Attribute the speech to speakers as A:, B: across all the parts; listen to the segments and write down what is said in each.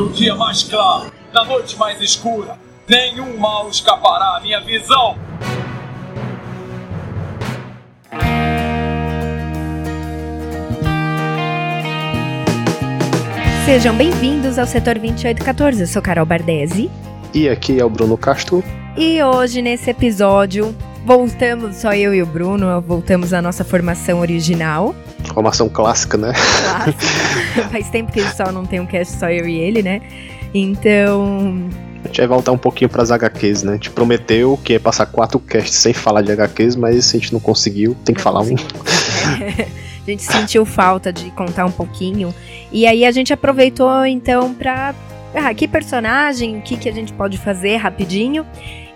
A: No dia mais claro, na noite mais escura, nenhum mal escapará à minha visão.
B: Sejam bem-vindos ao Setor 2814. Eu sou Carol Bardesi.
C: E aqui é o Bruno Castro.
B: E hoje, nesse episódio, voltamos, só eu e o Bruno, voltamos à nossa formação original.
C: Formação clássica, né?
B: Clássica. Faz tempo que só não tem um cast só eu e ele, né? Então.
C: A gente vai voltar um pouquinho pras HQs, né? A gente prometeu que ia passar quatro casts sem falar de HQs, mas a gente não conseguiu, tem que não falar consegui.
B: um. a gente sentiu falta de contar um pouquinho. E aí a gente aproveitou então pra. Ah, que personagem, o que, que a gente pode fazer rapidinho.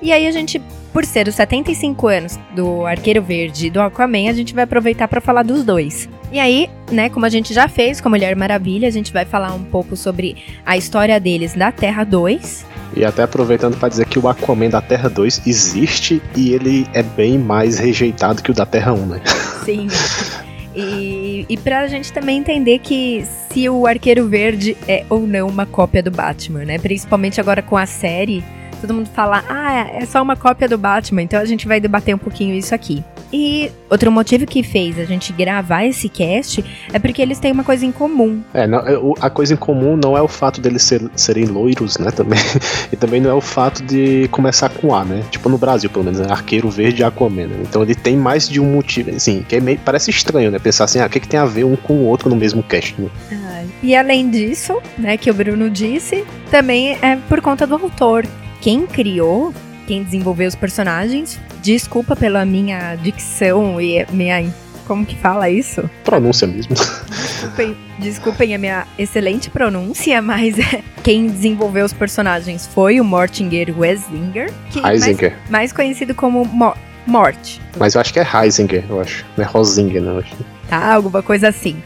B: E aí a gente, por ser os 75 anos do Arqueiro Verde e do Aquaman, a gente vai aproveitar para falar dos dois. E aí, né, como a gente já fez com a Mulher Maravilha, a gente vai falar um pouco sobre a história deles da Terra 2.
C: E até aproveitando para dizer que o Aquaman da Terra 2 existe e ele é bem mais rejeitado que o da Terra 1, né?
B: Sim. E, e pra gente também entender que se o Arqueiro Verde é ou não uma cópia do Batman, né? Principalmente agora com a série, todo mundo fala, ah, é só uma cópia do Batman, então a gente vai debater um pouquinho isso aqui. E outro motivo que fez a gente gravar esse cast é porque eles têm uma coisa em comum.
C: É, não, é, a coisa em comum não é o fato deles ser, serem loiros, né, também. E também não é o fato de começar com A, né? Tipo no Brasil, pelo menos, né? Arqueiro Verde e Aquaman. Né? Então ele tem mais de um motivo, assim, que é meio, parece estranho, né? Pensar assim, ah, o que, que tem a ver um com o outro no mesmo cast, né?
B: Ah, e além disso, né, que o Bruno disse, também é por conta do autor. Quem criou quem desenvolveu os personagens. Desculpa pela minha dicção e minha. Como que fala isso?
C: Pronúncia mesmo.
B: Desculpem, desculpem a minha excelente pronúncia, mas quem desenvolveu os personagens foi o Mortinger Weslinger, que
C: Heisinger.
B: Mais, mais conhecido como Mo Mort.
C: Mas eu acho que é Heisinger, eu acho. Não é Rosinger, não. Acho.
B: Tá, alguma coisa assim.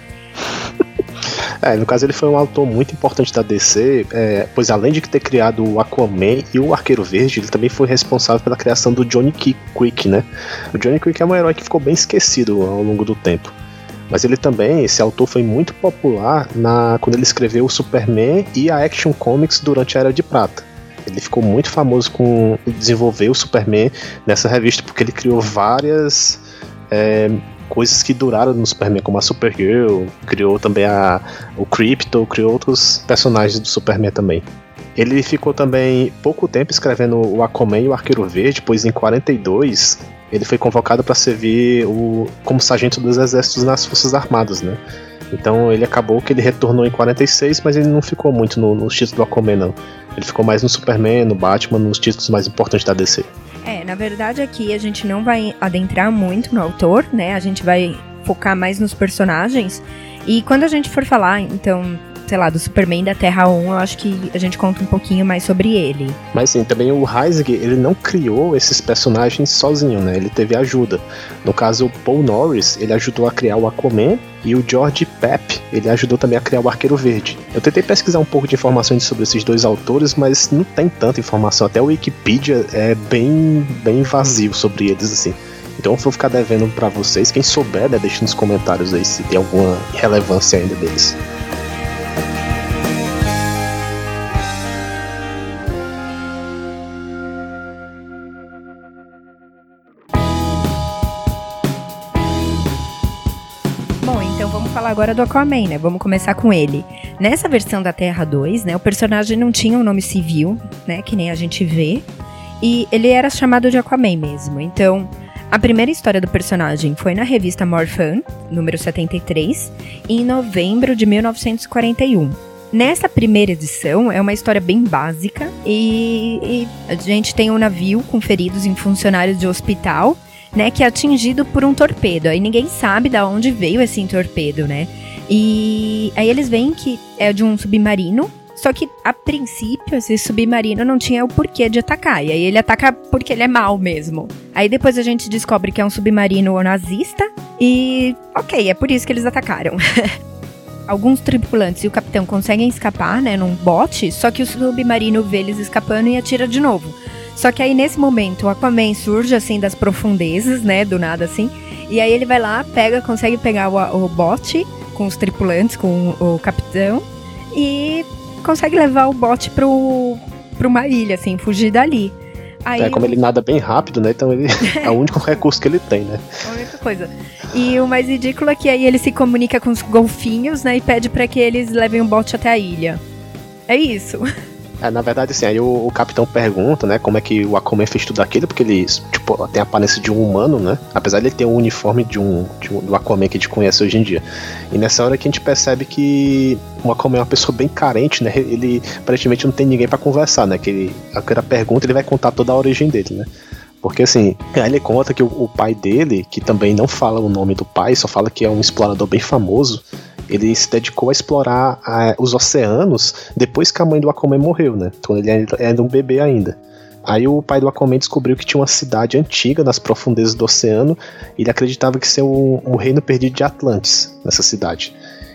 C: É, no caso ele foi um autor muito importante da DC, é, pois além de ter criado o Aquaman e o Arqueiro Verde, ele também foi responsável pela criação do Johnny Quick, né? O Johnny Quick é um herói que ficou bem esquecido ao longo do tempo. Mas ele também, esse autor foi muito popular na, quando ele escreveu o Superman e a Action Comics durante a Era de Prata. Ele ficou muito famoso com desenvolver o Superman nessa revista porque ele criou várias é, coisas que duraram no Superman, como a Supergirl, criou também a, o Crypto, criou outros personagens do Superman também. Ele ficou também pouco tempo escrevendo o Aquaman e o Arqueiro Verde, pois em 42 ele foi convocado para servir o, como sargento dos exércitos nas Forças Armadas, né? Então ele acabou que ele retornou em 46, mas ele não ficou muito nos no títulos do Aquaman, não. Ele ficou mais no Superman, no Batman, nos títulos mais importantes da DC.
B: É, na verdade aqui a gente não vai adentrar muito no autor, né? A gente vai focar mais nos personagens. E quando a gente for falar, então, sei lá, do Superman da Terra 1, eu acho que a gente conta um pouquinho mais sobre ele.
C: Mas sim, também o Heisig, ele não criou esses personagens sozinho, né? Ele teve ajuda. No caso, o Paul Norris, ele ajudou a criar o Aquaman e o George Pep, ele ajudou também a criar o Arqueiro Verde. Eu tentei pesquisar um pouco de informações sobre esses dois autores, mas não tem tanta informação. Até o Wikipedia é bem, bem vazio sobre eles, assim. Então eu vou ficar devendo para vocês. Quem souber, né, deixe nos comentários aí se tem alguma relevância ainda deles.
B: Falar agora do Aquaman, né? Vamos começar com ele. Nessa versão da Terra 2, né, o personagem não tinha um nome civil, né, que nem a gente vê, e ele era chamado de Aquaman mesmo. Então, a primeira história do personagem foi na revista Morphan, número 73, em novembro de 1941. Nessa primeira edição é uma história bem básica e, e, a gente tem um navio com feridos em funcionários de hospital né, que é atingido por um torpedo. Aí ninguém sabe de onde veio esse torpedo, né? E aí eles veem que é de um submarino, só que a princípio esse submarino não tinha o porquê de atacar. E aí ele ataca porque ele é mal mesmo. Aí depois a gente descobre que é um submarino nazista e ok, é por isso que eles atacaram. Alguns tripulantes e o capitão conseguem escapar, né, num bote, só que o submarino vê eles escapando e atira de novo. Só que aí nesse momento o Aquaman surge assim das profundezas, né? Do nada assim. E aí ele vai lá, pega, consegue pegar o, o bote com os tripulantes, com o, o capitão. E consegue levar o bote pro, pra uma ilha, assim, fugir dali.
C: Aí é, como ele nada bem rápido, né? Então ele é o único recurso que ele tem, né?
B: A única coisa. E o mais ridículo é que aí ele se comunica com os golfinhos, né? E pede para que eles levem o bote até a ilha. É isso.
C: É, na verdade, assim, aí o, o, capitão pergunta, né, como é que o Aquaman fez tudo aquilo, porque ele, tipo, tem a aparência de um humano, né? Apesar de ele ter um uniforme de um, de um do Aquaman que a gente conhece hoje em dia. E nessa hora que a gente percebe que o Aquaman é uma pessoa bem carente, né? Ele aparentemente não tem ninguém para conversar, né? Que ele, aquela pergunta ele vai contar toda a origem dele, né? Porque assim, aí ele conta que o, o, pai dele, que também não fala o nome do pai, só fala que é um explorador bem famoso, ele se dedicou a explorar a, os oceanos depois que a mãe do Aquaman morreu, né? Quando ele era um bebê ainda. Aí o pai do Aquaman descobriu que tinha uma cidade antiga nas profundezas do oceano e ele acreditava que ser o, o reino perdido de Atlantis nessa cidade.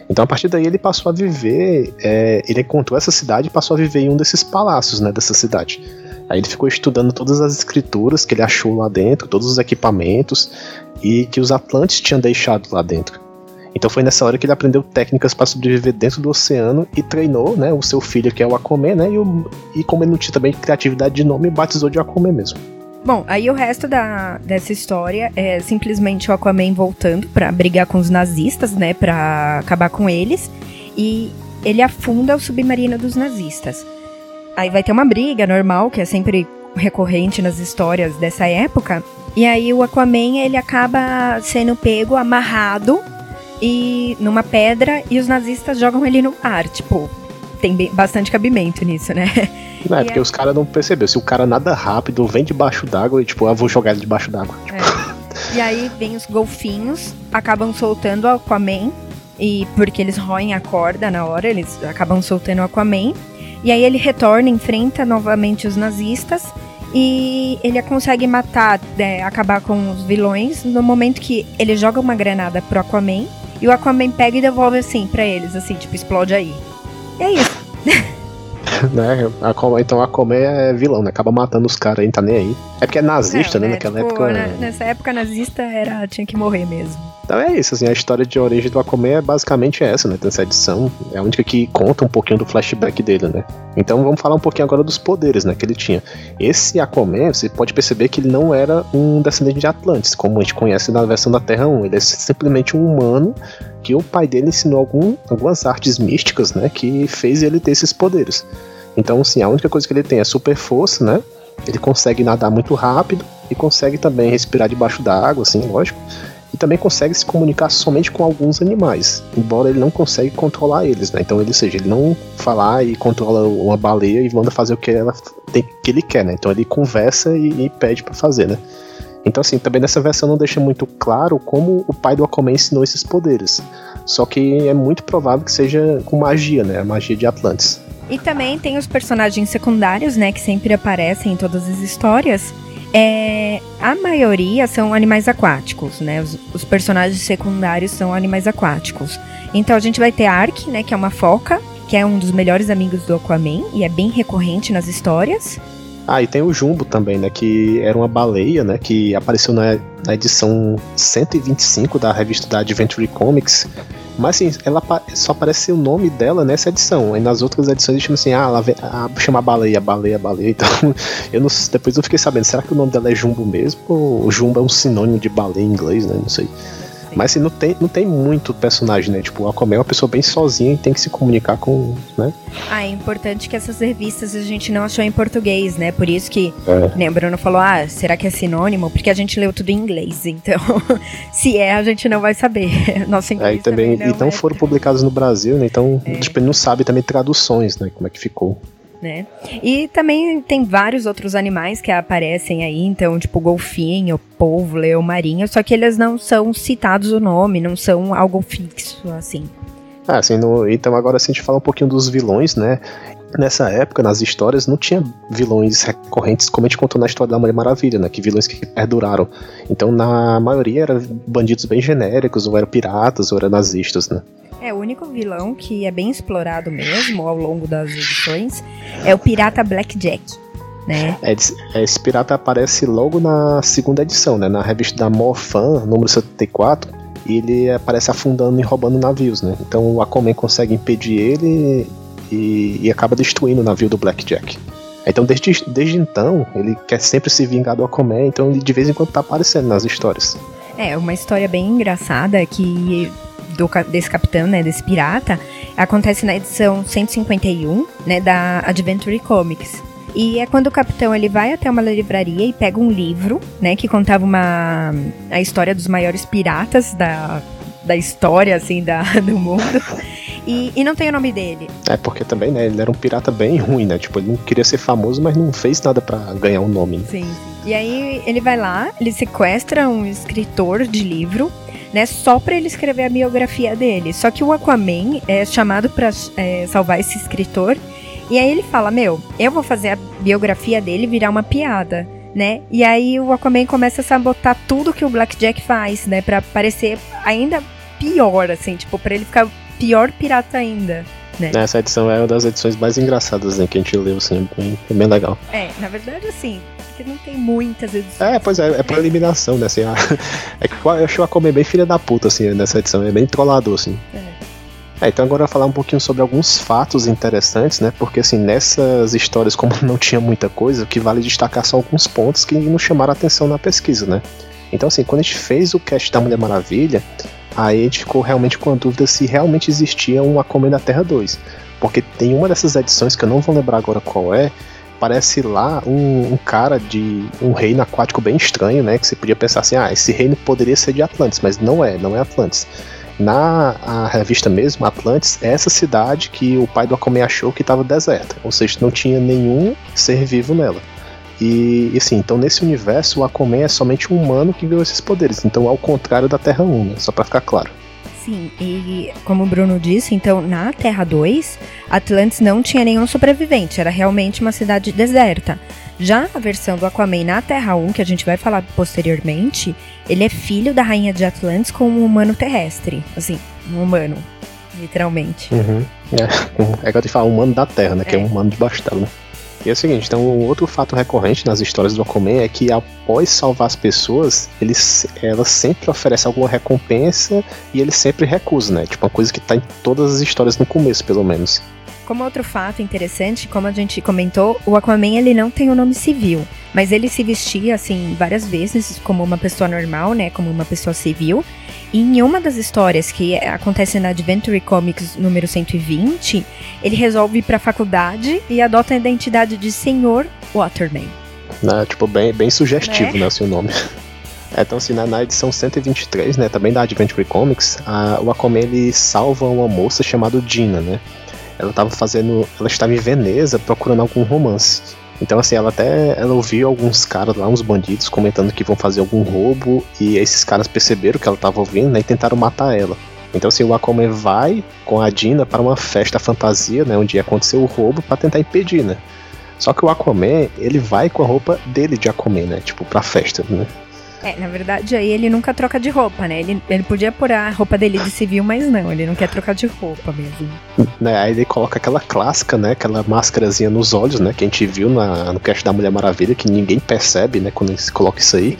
C: Então a partir daí ele passou a viver, é, ele encontrou essa cidade e passou a viver em um desses palácios, né, dessa cidade. Aí ele ficou estudando todas as escrituras que ele achou lá dentro, todos os equipamentos e que os Atlantes tinham deixado lá dentro. Então foi nessa hora que ele aprendeu técnicas para sobreviver dentro do oceano e treinou, né, o seu filho que é o Aquaman, né, e, o, e como ele não tinha também criatividade de nome, batizou de Aquaman mesmo.
B: Bom, aí o resto da, dessa história é simplesmente o Aquaman voltando para brigar com os nazistas, né, para acabar com eles, e ele afunda o submarino dos nazistas. Aí vai ter uma briga normal, que é sempre recorrente nas histórias dessa época. E aí o Aquaman ele acaba sendo pego, amarrado e numa pedra e os nazistas jogam ele no mar, tipo, tem bastante cabimento nisso, né?
C: Não, é porque os caras não perceberam. Se o cara nada rápido, vem debaixo d'água e, tipo, eu vou jogar ele debaixo d'água. Tipo.
B: É. E aí vem os golfinhos, acabam soltando o Aquaman. E porque eles roem a corda na hora, eles acabam soltando o Aquaman. E aí ele retorna, enfrenta novamente os nazistas e ele consegue matar, é, acabar com os vilões no momento que ele joga uma granada pro Aquaman e o Aquaman pega e devolve assim para eles, assim, tipo, explode aí. E é isso.
C: né? Aquaman, então Aquaman é vilão, né? Acaba matando os caras tá nem aí. É porque é nazista, né? Naquela
B: tipo,
C: época.
B: Né? Nessa época nazista era, tinha que morrer mesmo.
C: Então é isso, assim, a história de origem do Aquaman é basicamente essa, né? Essa edição é a única que conta um pouquinho do flashback dele, né? Então vamos falar um pouquinho agora dos poderes, né? Que ele tinha. Esse Aquaman, você pode perceber que ele não era um descendente de Atlantis, como a gente conhece na versão da Terra 1. Ele é simplesmente um humano que o pai dele ensinou algum, algumas artes místicas, né? Que fez ele ter esses poderes. Então, assim, a única coisa que ele tem é super força, né? Ele consegue nadar muito rápido e consegue também respirar debaixo da água, assim, lógico e também consegue se comunicar somente com alguns animais, embora ele não consiga controlar eles, né? Então, ele seja, ele não falar e controla uma baleia e manda fazer o que ela tem, que ele quer, né? Então ele conversa e, e pede para fazer, né? Então, assim, também nessa versão não deixa muito claro como o pai do Aquaman ensinou esses poderes. Só que é muito provável que seja com magia, né? A magia de Atlantis.
B: E também tem os personagens secundários, né? Que sempre aparecem em todas as histórias. É, a maioria são animais aquáticos, né? Os, os, personagens secundários são animais aquáticos. Então a gente vai ter Ark, né? Que é uma foca, que é um dos melhores amigos do Aquaman e é bem recorrente nas histórias.
C: Ah, e tem o Jumbo também, né? Que era uma baleia, né? Que apareceu na, na edição 125 da revista da Adventure Comics mas assim, ela só aparece o nome dela nessa edição. Aí nas outras edições eles chamam assim, ah, ela vem, ah, chama baleia, baleia, baleia. Então, eu não, depois eu fiquei sabendo, será que o nome dela é Jumbo mesmo? Ou Jumbo é um sinônimo de baleia em inglês, né? Não sei. Mas assim, não tem, não tem muito personagem, né? Tipo, o Aquaman é uma pessoa bem sozinha e tem que se comunicar com, né?
B: Ah, é importante que essas revistas a gente não achou em português, né? Por isso que, é. né, Bruno falou, ah, será que é sinônimo? Porque a gente leu tudo em inglês, então se é, a gente não vai saber. Nosso inglês
C: é, e também,
B: também
C: então é. foram publicados no Brasil, né? Então, é. tipo, ele não sabe também traduções, né? Como é que ficou
B: né? E também tem vários outros animais que aparecem aí, então, tipo golfinho, polvo, leão marinho, só que eles não são citados o nome, não são algo fixo, assim.
C: Ah, assim, no, então agora assim, a gente fala um pouquinho dos vilões, né? Nessa época, nas histórias, não tinha vilões recorrentes como a gente contou na história da Mulher Maravilha, né? Que vilões que perduraram. Então, na maioria, eram bandidos bem genéricos, ou eram piratas, ou eram nazistas, né?
B: É, o único vilão que é bem explorado mesmo ao longo das edições é o pirata Blackjack. Né?
C: É, esse pirata aparece logo na segunda edição, né? Na revista da Morfan, número 74, e ele aparece afundando e roubando navios, né? Então o Aquaman consegue impedir ele e, e acaba destruindo o navio do Blackjack. Então, desde, desde então, ele quer sempre se vingar do Aquaman, então ele de vez em quando tá aparecendo nas histórias.
B: É, uma história bem engraçada que do, desse capitão, né, desse pirata, acontece na edição 151, né, da Adventure Comics. E é quando o capitão ele vai até uma livraria e pega um livro, né, que contava uma a história dos maiores piratas da, da história assim da, do mundo. E, e não tem o nome dele.
C: É, porque também, né, ele era um pirata bem ruim, né? Tipo, ele não queria ser famoso, mas não fez nada para ganhar um nome. Né?
B: Sim. E aí ele vai lá, ele sequestra um escritor de livro, né, só para ele escrever a biografia dele. Só que o Aquaman é chamado para é, salvar esse escritor. E aí ele fala: Meu, eu vou fazer a biografia dele virar uma piada. Né? E aí o Aquaman começa a sabotar tudo que o Blackjack faz, né? Pra parecer ainda pior, assim, tipo, pra ele ficar pior pirata ainda. Né?
C: Essa edição é uma das edições mais engraçadas né, que a gente leu, assim, bem, bem legal.
B: É, na verdade, assim, não tem muitas edições.
C: É, pois é, é por eliminação, né? Assim, a, é que eu achei o Aquaman bem filha da puta, assim, nessa edição, é bem trollador, assim. É. É, então agora eu vou falar um pouquinho sobre alguns fatos interessantes, né? Porque assim, nessas histórias, como não tinha muita coisa, o que vale destacar são alguns pontos que nos chamaram a atenção na pesquisa, né? Então assim, quando a gente fez o cast da Mulher Maravilha, aí a gente ficou realmente com a dúvida se realmente existia um Aquaman da Terra 2. Porque tem uma dessas edições que eu não vou lembrar agora qual é, parece lá um, um, cara de um reino aquático bem estranho, né? Que você podia pensar assim, ah, esse reino poderia ser de Atlantis, mas não é, não é Atlantis. Na revista mesmo, Atlantis, é essa cidade que o pai do Aquaman achou que estava deserta, ou seja, não tinha nenhum ser vivo nela. E, e assim, então nesse universo o Aquaman é somente um humano que ganhou esses poderes, então ao contrário da Terra 1, né? só para ficar claro.
B: Sim, e como o Bruno disse, então na Terra 2, Atlantis não tinha nenhum sobrevivente, era realmente uma cidade deserta. Já a versão do Aquaman na Terra 1, que a gente vai falar posteriormente, ele é filho da rainha de Atlantis com um humano terrestre. Assim, um humano, literalmente.
C: Uhum. É, é que eu te falo, humano da Terra, né? É. Que é um humano de bastão, né? E é o seguinte, então outro fato recorrente nas histórias do Aquaman é que após salvar as pessoas, ele, ela sempre oferece alguma recompensa e ele sempre recusa, né? Tipo uma coisa que tá em todas as histórias no começo, pelo menos.
B: Como outro fato interessante, como a gente comentou, o Aquaman ele não tem o um nome civil, mas ele se vestia assim várias vezes como uma pessoa normal, né, como uma pessoa civil. E em uma das histórias que acontece na Adventure Comics número 120, ele resolve ir para a faculdade e adota a identidade de Senhor Waterman.
C: Né, tipo, bem, bem sugestivo, né, né assim, o nome. É, então, assim, na, na, edição 123, né, também da Adventure Comics, a, o Aquaman ele salva uma moça chamada Dina, né? Ela estava fazendo, ela estava em Veneza procurando algum romance. Então assim, ela até ela ouviu alguns caras lá, uns bandidos comentando que vão fazer algum roubo e esses caras perceberam que ela estava ouvindo né, e tentaram matar ela. Então assim, o Aquaman vai com a Dina para uma festa fantasia, né, onde aconteceu o roubo para tentar impedir, né? Só que o Aquaman, ele vai com a roupa dele de Aquaman, né? Tipo, pra festa, né?
B: É, na verdade, aí ele nunca troca de roupa, né? Ele, ele podia pôr a roupa dele de civil, mas não, ele não quer trocar de roupa mesmo.
C: Né, aí ele coloca aquela clássica, né? Aquela máscarazinha nos olhos, né? Que a gente viu na, no cast da Mulher Maravilha, que ninguém percebe, né? Quando se coloca isso aí.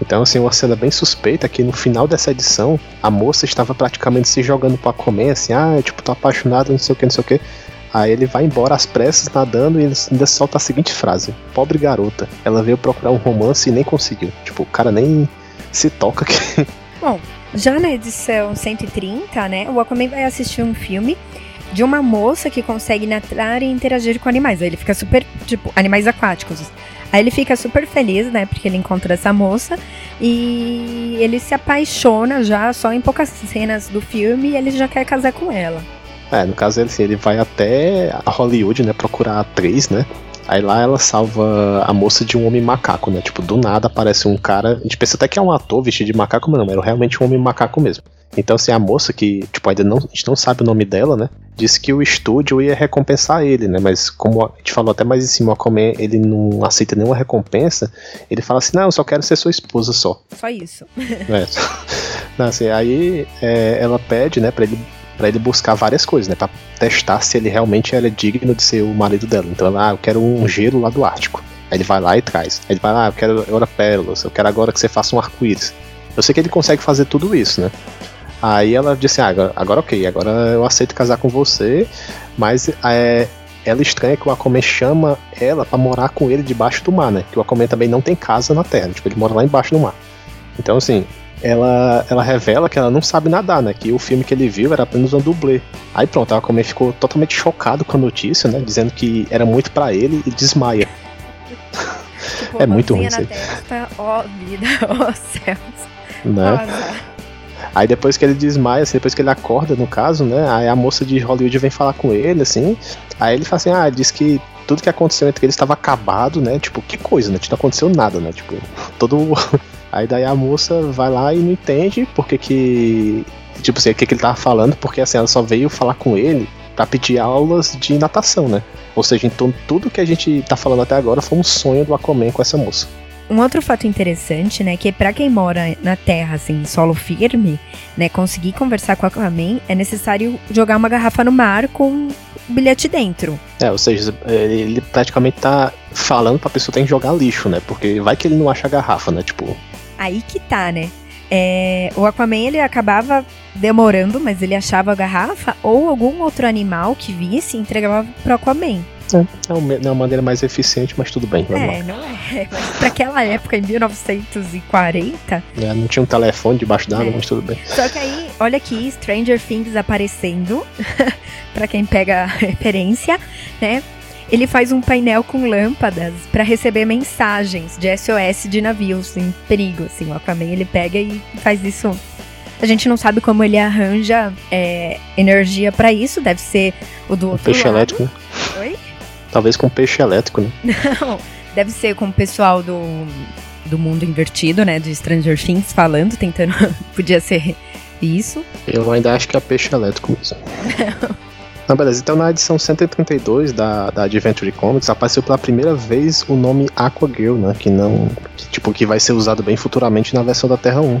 C: Então, assim, uma cena bem suspeita que no final dessa edição, a moça estava praticamente se jogando pra comer, assim, ah, tipo, tô apaixonado, não sei o que, não sei o que. Aí ele vai embora às pressas, nadando, e ainda solta a seguinte frase: Pobre garota, ela veio procurar um romance e nem conseguiu. Tipo, o cara nem se toca aqui.
B: Bom, já na edição 130, né, o Aquaman vai assistir um filme de uma moça que consegue nadar e interagir com animais. Aí ele fica super, tipo, animais aquáticos. Aí ele fica super feliz, né, porque ele encontra essa moça e ele se apaixona já só em poucas cenas do filme e ele já quer casar com ela.
C: É, no caso ele, assim, ele vai até a Hollywood, né, procurar a atriz, né? Aí lá ela salva a moça de um homem macaco, né? Tipo, do nada aparece um cara. A gente pensa até que é um ator vestido de macaco, mas não, era realmente um homem macaco mesmo. Então, assim, a moça que, tipo, ainda não, a gente não sabe o nome dela, né? Disse que o estúdio ia recompensar ele, né? Mas como a gente falou até mais em cima, o Aquaman, ele não aceita nenhuma recompensa, ele fala assim, não, eu só quero ser sua esposa só.
B: Só isso.
C: É. Não, assim, aí é, ela pede, né, pra ele para ele buscar várias coisas, né? Pra testar se ele realmente era digno de ser o marido dela. Então, ela, ah, eu quero um gelo lá do Ártico. Aí ele vai lá e traz. Aí ele vai lá, ah, eu quero agora pérolas, eu quero agora que você faça um arco-íris. Eu sei que ele consegue fazer tudo isso, né? Aí ela disse: ah, agora, agora ok, agora eu aceito casar com você, mas é, ela estranha que o Aquaman chama ela para morar com ele debaixo do mar, né? Que o Aquaman também não tem casa na Terra, tipo, ele mora lá embaixo do mar. Então, assim, ela, ela revela que ela não sabe nadar, né? Que o filme que ele viu era apenas um dublê. Aí pronto, o Aquaman ficou totalmente chocado com a notícia, né? Dizendo que era muito para ele e desmaia.
B: Tipo, é muito ruim isso aí. Ó vida, ó céus.
C: Né? Aí depois que ele desmaia, assim, depois que ele acorda, no caso, né? Aí a moça de Hollywood vem falar com ele, assim. Aí ele fala assim: ah, diz que tudo que aconteceu entre eles estava acabado, né? Tipo, que coisa, né? Não aconteceu nada, né? Tipo, todo. Aí daí a moça vai lá e não entende porque que. Tipo assim, o que, que ele tava falando, porque assim, ela só veio falar com ele para pedir aulas de natação, né? Ou seja, então tudo que a gente tá falando até agora foi um sonho do Aquaman com essa moça.
B: Um outro fato interessante, né, que para quem mora na Terra, assim, solo firme, né, conseguir conversar com o Aquaman, é necessário jogar uma garrafa no mar com um bilhete dentro.
C: É, ou seja, ele praticamente tá falando pra pessoa tem que jogar lixo, né, porque vai que ele não acha a garrafa, né, tipo...
B: Aí que tá, né, é, o Aquaman ele acabava demorando, mas ele achava a garrafa ou algum outro animal que visse e entregava pro Aquaman.
C: É, é uma maneira mais eficiente, mas tudo bem.
B: é,
C: lá.
B: não é. Mas pra aquela época, em 1940.
C: É, não tinha um telefone debaixo d'água, é. mas tudo bem.
B: Só que aí, olha aqui, Stranger Things aparecendo. pra quem pega a referência, né? Ele faz um painel com lâmpadas para receber mensagens de SOS de navios em perigo. Assim, o Aquaman ele pega e faz isso. A gente não sabe como ele arranja é, energia para isso. Deve ser o do outro
C: peixe
B: lado.
C: elétrico. Né?
B: Oi?
C: Talvez com peixe elétrico, né?
B: Não, deve ser com o pessoal do, do mundo invertido, né? De Stranger Things falando, tentando. Podia ser isso.
C: Eu ainda acho que é peixe elétrico mesmo. Não, beleza. Então na edição 132 da, da Adventure Comics apareceu pela primeira vez o nome Aquagirl, né? Que não. Que, tipo, que vai ser usado bem futuramente na versão da Terra 1.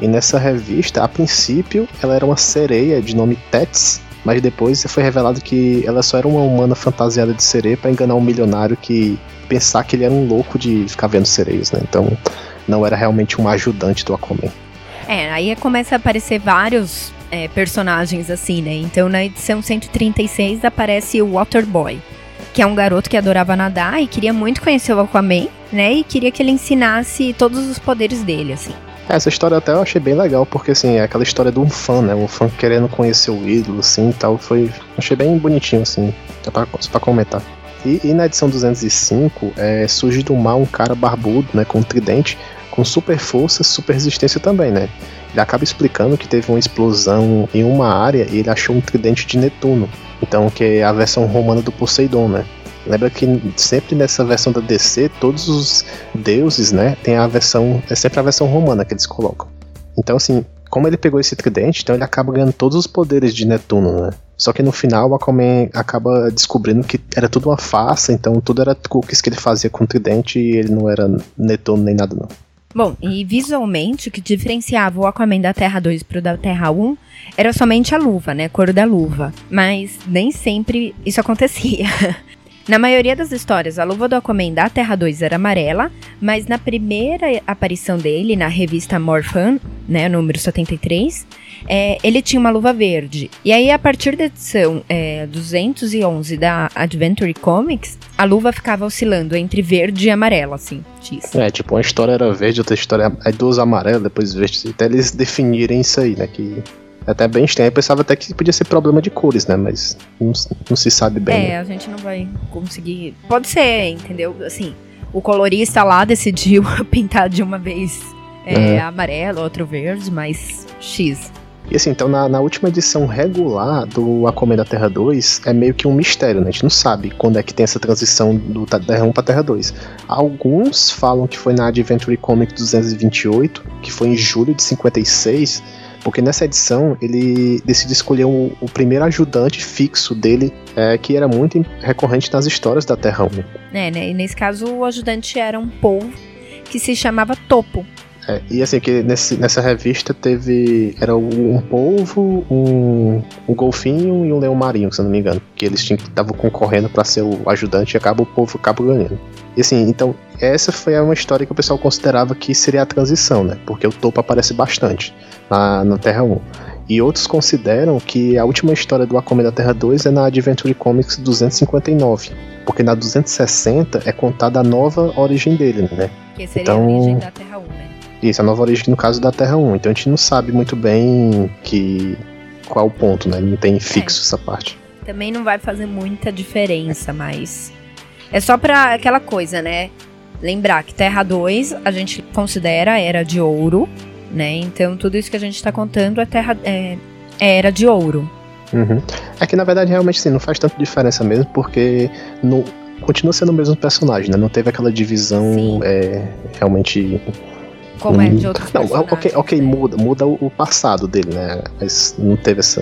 C: E nessa revista, a princípio, ela era uma sereia de nome Tets, mas depois foi revelado que ela só era uma humana fantasiada de sereia para enganar um milionário que pensar que ele era um louco de ficar vendo sereias, né? Então não era realmente um ajudante do Aquaman.
B: É, aí começa a aparecer vários é, personagens assim, né? Então na edição 136 aparece o Waterboy, que é um garoto que adorava nadar e queria muito conhecer o Aquaman, né? E queria que ele ensinasse todos os poderes dele, assim.
C: Essa história até eu achei bem legal, porque assim, é aquela história de um fã, né? Um fã querendo conhecer o ídolo, assim e tal. Foi. Achei bem bonitinho, assim, só pra, só pra comentar. E, e, na edição 205, é, surge do mal um cara barbudo, né? Com um tridente, com super força super resistência também, né? Ele acaba explicando que teve uma explosão em uma área e ele achou um tridente de Netuno. Então, que é a versão romana do Poseidon, né? Lembra que sempre nessa versão da DC, todos os deuses, né, tem a versão, é sempre a versão romana que eles colocam. Então, assim, como ele pegou esse tridente, então ele acaba ganhando todos os poderes de Netuno, né? Só que no final o Aquaman acaba descobrindo que era tudo uma farsa, então tudo era truques que ele fazia com o tridente e ele não era Netuno nem nada não.
B: Bom, e visualmente o que diferenciava o Aquaman da Terra 2 pro da Terra 1 era somente a luva, né? A cor da luva. Mas nem sempre isso acontecia. Na maioria das histórias, a luva do Aquaman da Terra 2 era amarela, mas na primeira aparição dele, na revista Morphan, né, número 73, é, ele tinha uma luva verde. E aí, a partir da edição é, 211 da Adventure Comics, a luva ficava oscilando entre verde e amarelo, assim.
C: É, tipo, uma história era verde, outra história é duas amarelas, depois verde. Até eles definirem isso aí, né? Que até bem estranho. Eu pensava até que podia ser problema de cores, né? Mas não, não se sabe bem.
B: É, né? a gente não vai conseguir. Pode ser, entendeu? Assim, o colorista lá decidiu pintar de uma vez é, é. amarelo, outro verde, mas X.
C: E assim, então na, na, última edição regular do Aquaman da Terra 2 é meio que um mistério, né? A gente não sabe quando é que tem essa transição do Terra 1 para Terra 2. Alguns falam que foi na Adventure Comic 228, que foi em julho de 56, porque nessa edição ele decide escolher o, o primeiro ajudante fixo dele, é, que era muito recorrente nas histórias da Terra 1.
B: É, né? E nesse caso o ajudante era um povo que se chamava Topo.
C: É, e assim, que nesse, nessa revista teve. Era um polvo, um, um golfinho e um leão marinho, se eu não me engano. Que eles estavam concorrendo para ser o ajudante e acaba o povo acaba ganhando. E assim, então, essa foi uma história que o pessoal considerava que seria a transição, né? Porque o topo aparece bastante na, na Terra 1. E outros consideram que a última história do Aquaman da Terra 2 é na Adventure Comics 259. Porque na 260 é contada a nova origem dele, né?
B: Que seria então, a origem da Terra 1, né?
C: Isso, a nova origem no caso da Terra 1. Então a gente não sabe muito bem que qual o ponto, né? Não tem fixo é. essa parte.
B: Também não vai fazer muita diferença, mas é só pra aquela coisa, né? Lembrar que Terra 2 a gente considera era de ouro, né? Então tudo isso que a gente está contando é Terra é, é era de ouro.
C: Uhum. É que na verdade realmente sim, não faz tanta diferença mesmo, porque no, continua sendo o mesmo personagem, né? Não teve aquela divisão é, realmente.
B: Como é de outros Não,
C: ok, ok, muda, muda o, passado dele, né? Mas não teve essa.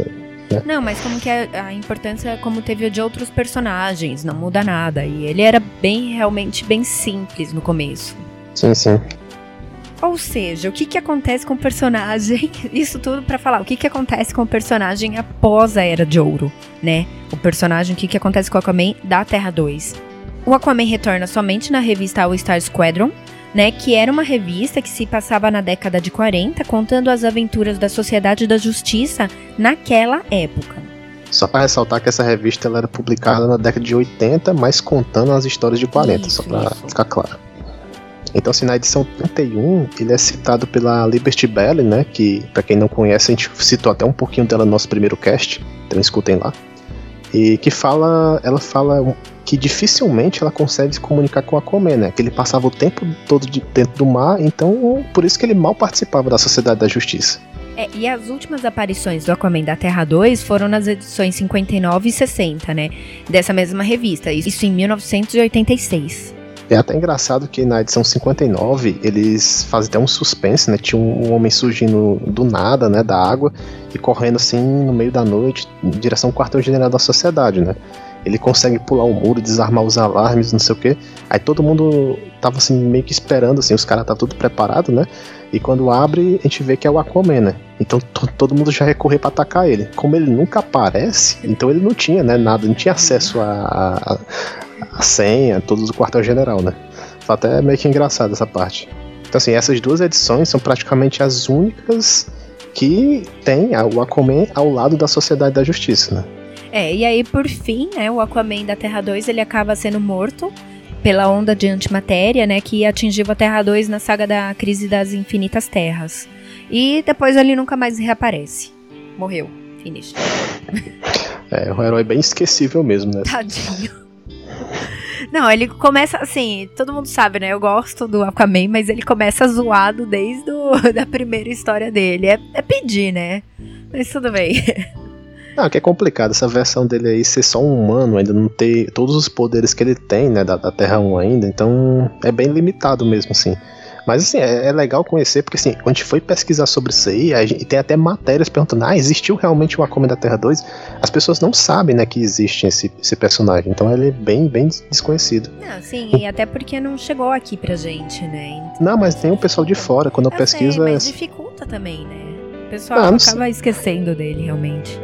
C: Né?
B: Não, mas como que é a importância como teve de outros personagens, não muda nada. E ele era bem, realmente bem simples no começo.
C: Sim, sim.
B: Ou seja, o que, que acontece com o personagem? Isso tudo para falar o que, que acontece com o personagem após a Era de Ouro, né? O personagem, o que, que acontece com o Aquaman da Terra 2. O Aquaman retorna somente na revista All Star Squadron, né, que era uma revista que se passava na década de 40, contando as aventuras da Sociedade da Justiça naquela época.
C: Só para ressaltar que essa revista ela era publicada na década de 80, mas contando as histórias de 40, isso, só para ficar claro. Então, assim, na edição 31, ele é citado pela Liberty Bell, né? Que, para quem não conhece, a gente citou até um pouquinho dela no nosso primeiro cast, então escutem lá. E que fala, ela fala que dificilmente ela consegue se comunicar com a Aquaman, né? Que ele passava o tempo todo de, dentro do mar, então por isso que ele mal participava da Sociedade da Justiça.
B: É, e as últimas aparições do Aquaman da Terra 2 foram nas edições 59 e 60, né? Dessa mesma revista, isso em 1986.
C: É até engraçado que na edição 59 eles fazem até um suspense, né? Tinha um homem surgindo do nada, né? Da água e correndo assim no meio da noite em direção ao quartel-general da sociedade, né? Ele consegue pular o muro, desarmar os alarmes, não sei o que. Aí todo mundo tava assim meio que esperando, assim, os caras tá tudo preparado, né? E quando abre, a gente vê que é o Aquaman, né? Então todo mundo já recorre para atacar ele. Como ele nunca aparece, então ele não tinha, né, nada, não tinha acesso a, a, a senha, todos do quartel-general, né? Foi até meio que engraçado essa parte. Então, assim, essas duas edições são praticamente as únicas que tem o Aquaman ao lado da Sociedade da Justiça, né?
B: É, e aí, por fim, né, o Aquaman da Terra 2, ele acaba sendo morto pela onda de antimatéria, né, que atingiu a Terra 2 na saga da Crise das Infinitas Terras. E depois ele nunca mais reaparece. Morreu. Finish.
C: É, um herói bem esquecível mesmo, né?
B: Tadinho. Não, ele começa assim, todo mundo sabe, né? Eu gosto do Aquaman, mas ele começa zoado desde o, da primeira história dele. É, é pedir, né? Mas tudo bem.
C: Ah, que é complicado essa versão dele aí ser só um humano, ainda não ter todos os poderes que ele tem, né, da, da Terra 1 ainda, então é bem limitado mesmo, assim. Mas assim, é, é, legal conhecer, porque assim, quando a gente foi pesquisar sobre isso aí, a gente, tem até matérias perguntando, ah, existiu realmente o Aquaman da Terra 2? As pessoas não sabem, né, que existe esse, esse personagem, então ele é bem, bem desconhecido.
B: Não, sim, e até porque não chegou aqui pra gente, né?
C: Então, não, mas tem um pessoal de fora, quando eu, eu pesquiso... Sei,
B: mas é... dificulta também, né? O pessoal ah, acaba esquecendo dele, realmente.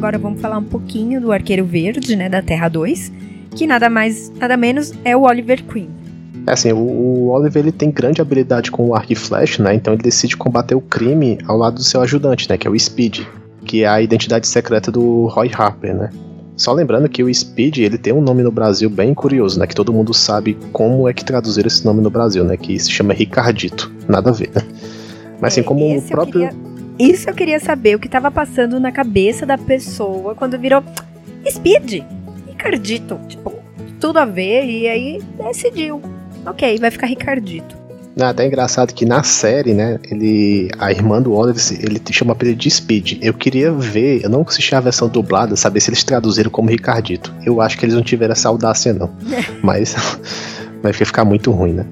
B: Agora vamos falar um pouquinho do Arqueiro Verde, né, da Terra 2, que nada mais, nada menos é o Oliver Queen.
C: É assim, o, Oliver ele tem grande habilidade com o arco e flecha, né? Então ele decide combater o crime ao lado do seu ajudante, né? Que é o Speed, que é a identidade secreta do Roy Harper, né? Só lembrando que o Speed ele tem um nome no Brasil bem curioso, né? Que todo mundo sabe como é que traduzir esse nome no Brasil, né? Que se chama Ricardito. Nada a ver, né? Mas assim, é, como o próprio.
B: Queria isso eu queria saber, o que estava passando na cabeça da pessoa quando virou Speed, Ricardito. Tipo, tudo a ver, e aí decidiu. Ok, vai ficar Ricardito.
C: É até engraçado que na série, né, ele, a irmã do Oliver, ele chama ele de Speed. Eu queria ver, eu não assisti a versão dublada, saber se eles traduziram como Ricardito. Eu acho que eles não tiveram essa audácia, não. Mas vai ficar muito ruim, né?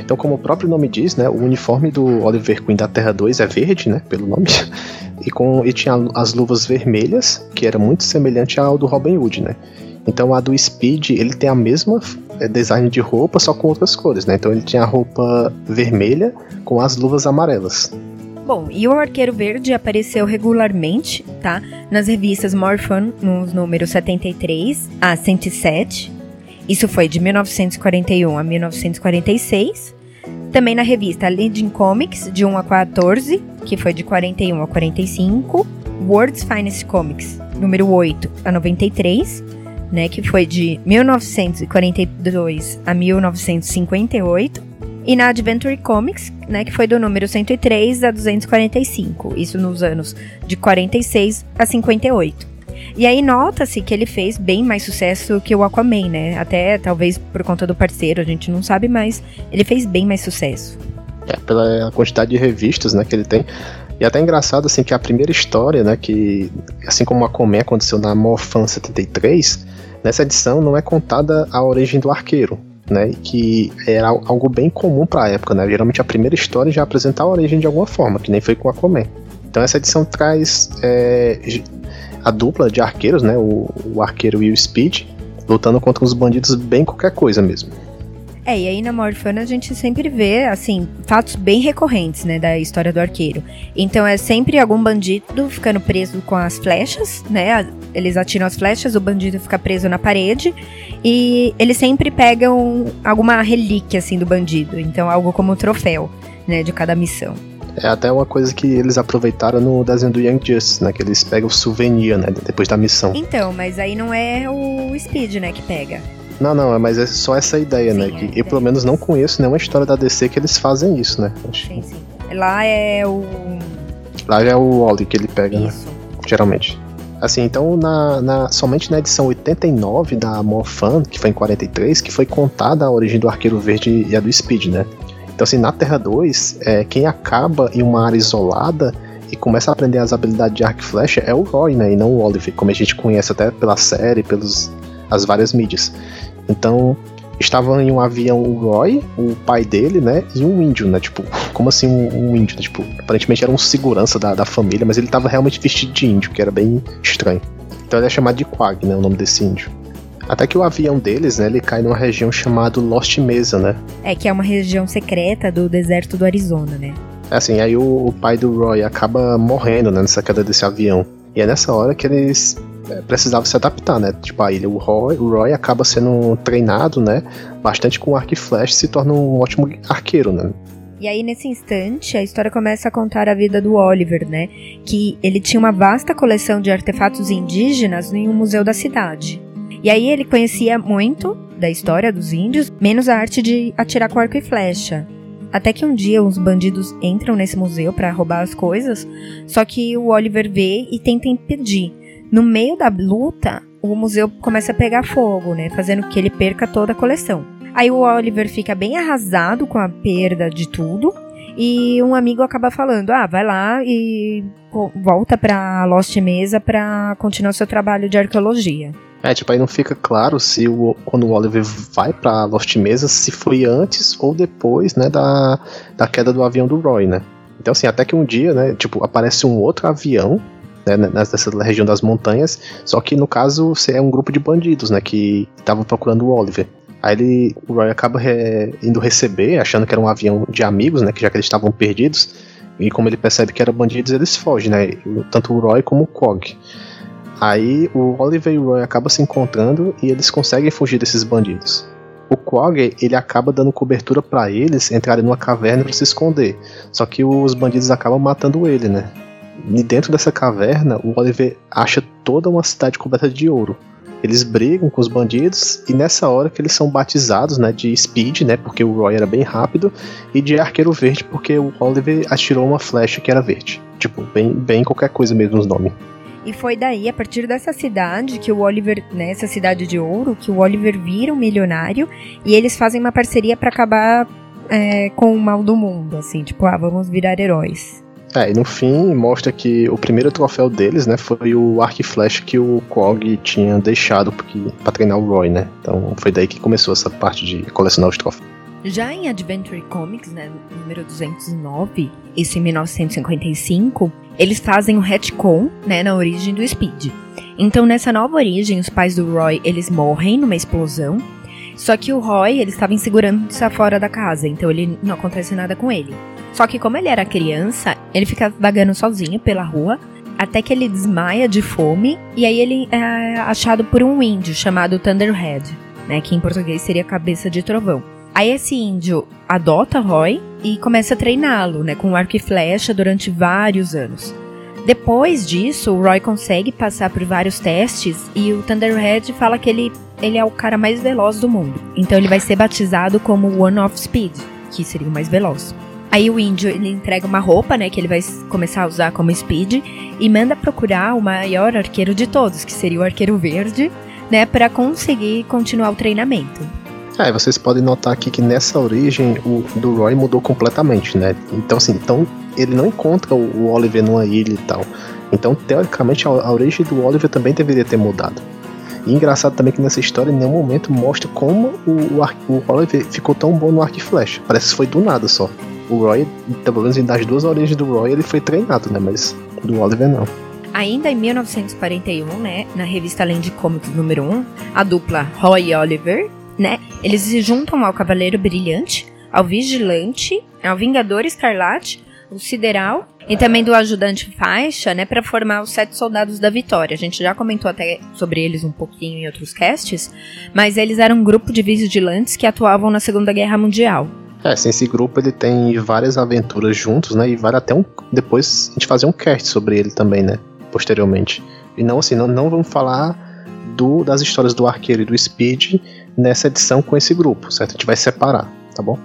C: Então, como o próprio nome diz, né, o uniforme do Oliver Queen da Terra 2 é verde, né, pelo nome, e, com, e tinha as luvas vermelhas, que era muito semelhante ao do Robin Hood, né. Então a do Speed, ele tem a mesma é, design de roupa, só com outras cores, né. Então ele tinha a roupa vermelha com as luvas amarelas.
B: Bom, e o Arqueiro Verde apareceu regularmente, tá? Nas revistas More Fun, nos números 73 a 107. Isso foi de 1941 a 1946. Também na revista Leading Comics, de 1 a 14, que foi de 41 a 45. World's Finest Comics, número 8 a 93, né, que foi de 1942 a 1958 e na Adventure Comics, né, que foi do número 103 a 245, isso nos anos de 46 a 58. E aí nota-se que ele fez bem mais sucesso que o Aquaman, né? Até talvez por conta do parceiro, a gente não sabe, mas ele fez bem mais sucesso.
C: É, pela quantidade de revistas, né, que ele tem. E até engraçado, assim, que a primeira história, né, que assim como o Aquaman aconteceu na Morphan 73, nessa edição não é contada a origem do arqueiro né? Que era algo bem comum para a época, né? Geralmente a primeira história já apresenta a origem de alguma forma, que nem foi com a Aquaman. Então essa edição traz é, a dupla de arqueiros, né? O, o arqueiro e o Speed lutando contra os bandidos bem qualquer coisa mesmo.
B: É, e aí na Morfana a gente sempre vê, assim, fatos bem recorrentes, né, da história do arqueiro. Então é sempre algum bandido ficando preso com as flechas, né? Eles atiram as flechas, o bandido fica preso na parede e eles sempre pegam alguma relíquia, assim, do bandido. Então algo como um troféu, né, de cada missão.
C: É até uma coisa que eles aproveitaram no desenho do Young Justice, né? Que eles pegam o souvenir, né? Depois da missão.
B: Então, mas aí não é o Speed, né, que pega.
C: Não, não, mas é só essa ideia, né, sim, né? Que eu pelo menos não conheço nenhuma história da DC que eles fazem isso, né?
B: Sim, sim. Lá é o.
C: Lá é o Wally que ele pega, né? isso. né? Geralmente. Assim, então, na, na, somente na edição 89 da Morphan, que foi em 43, que foi contada a origem do Arqueiro Verde e a do Speed, né? Então, assim, na Terra 2, é, quem acaba em uma área isolada e começa a aprender as habilidades de arco e flecha é o Roy, né? E não o Oliver, como a gente conhece até pela série, pelos as várias mídias. Então, estavam em um avião o Roy, o pai dele, né? E um índio, né? Tipo, como assim um, um índio? Né? Tipo, aparentemente era um segurança da, da família, mas ele tava realmente vestido de índio, que era bem estranho. Então ele é chamado de Quag, né? O nome desse índio. Até que o avião deles, né, ele cai numa região chamada Lost Mesa, né?
B: É, que é uma região secreta do deserto do Arizona, né?
C: É assim, aí o, o pai do Roy acaba morrendo, né, nessa queda desse avião. E é nessa hora que eles é, precisavam se adaptar, né? Tipo, a ilha, o Roy, o Roy acaba sendo treinado, né? Bastante com arco e flash, se torna um ótimo arqueiro, né?
B: E aí, nesse instante, a história começa a contar a vida do Oliver, né? Que ele tinha uma vasta coleção de artefatos indígenas em um museu da cidade. E aí ele conhecia muito da história dos índios, menos a arte de atirar com arco e flecha. Até que um dia os bandidos entram nesse museu para roubar as coisas, só que o Oliver vê e tenta impedir. No meio da luta, o museu começa a pegar fogo, né, fazendo que ele perca toda a coleção. Aí o Oliver fica bem arrasado com a perda de tudo e um amigo acaba falando: "Ah, vai lá e volta para Lost Mesa para continuar seu trabalho de arqueologia".
C: É, tipo, aí não fica claro se o, quando o Oliver vai pra Lost Mesa, se foi antes ou depois, né, da, da queda do avião do Roy, né? Então, assim, até que um dia, né, tipo, aparece um outro avião, né, nessa região das montanhas, só que no caso é um grupo de bandidos, né, que estavam procurando o Oliver. Aí ele, o Roy acaba re, indo receber, achando que era um avião de amigos, né, que já que eles estavam perdidos, e como ele percebe que eram bandidos, eles fogem, né, tanto o Roy como o Cog. Aí o Oliver e o Roy acabam se encontrando e eles conseguem fugir desses bandidos. O Quag ele acaba dando cobertura para eles entrarem numa caverna para se esconder. Só que os bandidos acabam matando ele, né? E dentro dessa caverna, o Oliver acha toda uma cidade coberta de ouro. Eles brigam com os bandidos e nessa hora que eles são batizados, né, de Speed, né, porque o Roy era bem rápido, e de Arqueiro Verde porque o Oliver atirou uma flecha que era verde. Tipo, bem, bem qualquer coisa mesmo os nomes.
B: E foi daí, a partir dessa cidade, que o Oliver, nessa né, cidade de ouro, que o Oliver vira um milionário e eles fazem uma parceria para acabar é, com o mal do mundo, assim, tipo, ah, vamos virar heróis.
C: É, e no fim mostra que o primeiro troféu deles, né, foi o arco e flecha que o Kog tinha deixado porque, pra treinar o Roy, né? Então foi daí que começou essa parte de colecionar os troféus.
B: Já em Adventure Comics, né, número 209, isso em 1955, eles fazem o retcon, né, na origem do Speed. Então, nessa nova origem, os pais do Roy, eles morrem numa explosão. Só que o Roy, ele estava em segurança fora da casa, então ele não acontece nada com ele. Só que como ele era criança, ele fica vagando sozinho pela rua, até que ele desmaia de fome, e aí ele é achado por um índio chamado Thunderhead, né, que em português seria cabeça de trovão. Aí esse índio adota Roy e começa a treiná-lo, né, com arco e flecha durante vários anos. Depois disso, o Roy consegue passar por vários testes e o Thunderhead fala que ele, ele é o cara mais veloz do mundo. Então ele vai ser batizado como One of Speed, que seria o mais veloz. Aí o índio ele entrega uma roupa, né, que ele vai começar a usar como Speed e manda procurar o maior arqueiro de todos, que seria o arqueiro verde, né, para conseguir continuar o treinamento.
C: É, vocês podem notar aqui que nessa origem o do Roy mudou completamente, né? Então assim, então ele não encontra o Oliver numa ilha e tal. Então, teoricamente, a, a origem do Oliver também deveria ter mudado. E engraçado também que nessa história em nenhum momento mostra como o, o, o Oliver ficou tão bom no arco e flecha. Parece que foi do nada só. O Roy, pelo menos das duas origens do Roy, ele foi treinado, né? Mas do Oliver não.
B: Ainda em 1941, né, na revista Land Comics número 1, a dupla Roy e Oliver, né, eles se juntam ao Cavaleiro Brilhante, ao Vigilante, ao Vingador Escarlate, o Sideral e também do ajudante Faixa, né, para formar os sete soldados da Vitória. A gente já comentou até sobre eles um pouquinho em outros casts, mas eles eram um grupo de vigilantes que atuavam na Segunda Guerra Mundial.
C: É, assim, esse grupo ele tem várias aventuras juntos, né, e vale até um depois a gente fazer um cast sobre ele também, né, posteriormente. E não assim, não, não vamos falar do, das histórias do Arqueiro e do Speed nessa edição com esse grupo, certo? A gente vai separar, tá bom?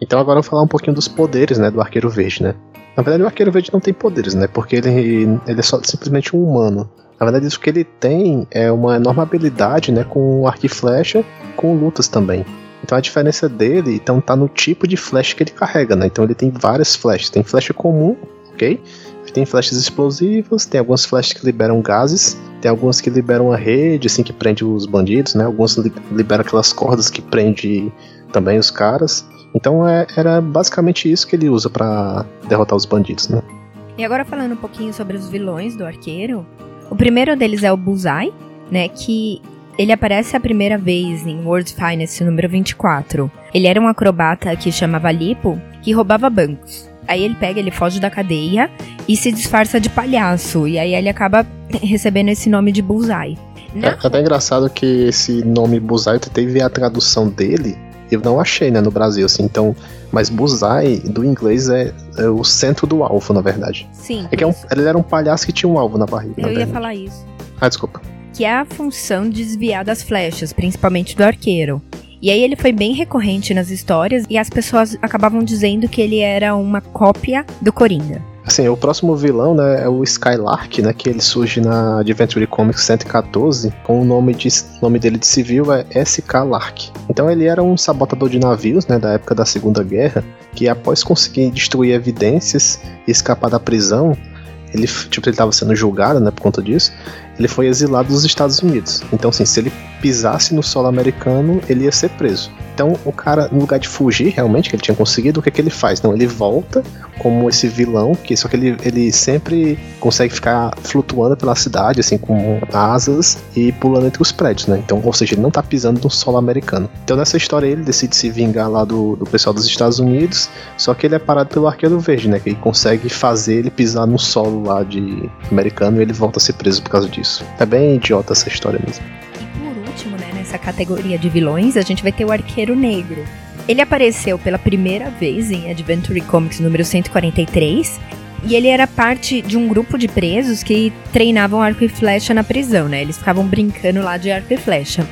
C: Então agora eu vou falar um pouquinho dos poderes, né, do Arqueiro Verde, né? Na verdade o Arqueiro Verde não tem poderes, né? Porque ele, ele é só simplesmente um humano. Na verdade isso que ele tem é uma enorme habilidade, né, com arco e flecha, com lutas também. Então a diferença dele então tá no tipo de flecha que ele carrega, né? Então ele tem várias flechas. Tem flecha comum, ok? Tem flechas explosivas, tem algumas flechas que liberam gases, tem algumas que liberam a rede, assim, que prende os bandidos, né? Algumas liberam aquelas cordas que prende também os caras. Então é, era basicamente isso que ele usa para derrotar os bandidos, né?
B: E agora falando um pouquinho sobre os vilões do arqueiro, o primeiro deles é o Bullseye, né, que ele aparece a primeira vez em World Finest número 24. Ele era um acrobata que chamava Lipo, que roubava bancos. Aí ele pega, ele foge da cadeia e se disfarça de palhaço. E aí ele acaba recebendo esse nome de Bullseye.
C: É, é até engraçado que esse nome Bullseye, eu tentei ver a tradução dele eu não achei, né, no Brasil, assim, então. Mas Bullseye, do inglês, é, é o centro do alvo, na verdade.
B: Sim.
C: É que é um, ele era um palhaço que tinha um alvo na barriga.
B: Eu
C: na
B: ia
C: verdade.
B: falar isso.
C: Ah, desculpa.
B: Que é a função de desviar das flechas, principalmente do arqueiro. E aí ele foi bem recorrente nas histórias e as pessoas acabavam dizendo que ele era uma cópia do Coringa.
C: Assim, o próximo vilão, né, é o Skylark, né, que ele surge na Adventure Comics 114, com o nome, de, nome dele de civil é SK Lark. Então ele era um sabotador de navios, né, da época da Segunda Guerra, que após conseguir destruir evidências e escapar da prisão, ele, tipo, ele estava sendo julgado, né, por conta disso, ele foi exilado dos Estados Unidos. Então, assim, se ele pisasse no solo americano, ele ia ser preso. Então, o cara, no lugar de fugir realmente, que ele tinha conseguido, o que, é que ele faz? Não, ele volta como esse vilão, que só que ele, ele sempre consegue ficar flutuando pela cidade, assim, com asas e pulando entre os prédios, né? Então, ou seja, ele não tá pisando no solo americano. Então, nessa história, ele decide se vingar lá do, do pessoal dos Estados Unidos, só que ele é parado pelo Arqueiro Verde, né? Que ele consegue fazer ele pisar no solo lá de americano e ele volta a ser preso por causa disso. É bem idiota essa história mesmo.
B: E por último, né, nessa categoria de vilões, a gente vai ter o Arqueiro Negro. Ele apareceu pela primeira vez em Adventure Comics número 143 e ele era parte de um grupo de presos que treinavam arco e flecha na prisão, né? Eles ficavam brincando lá de arco e flecha.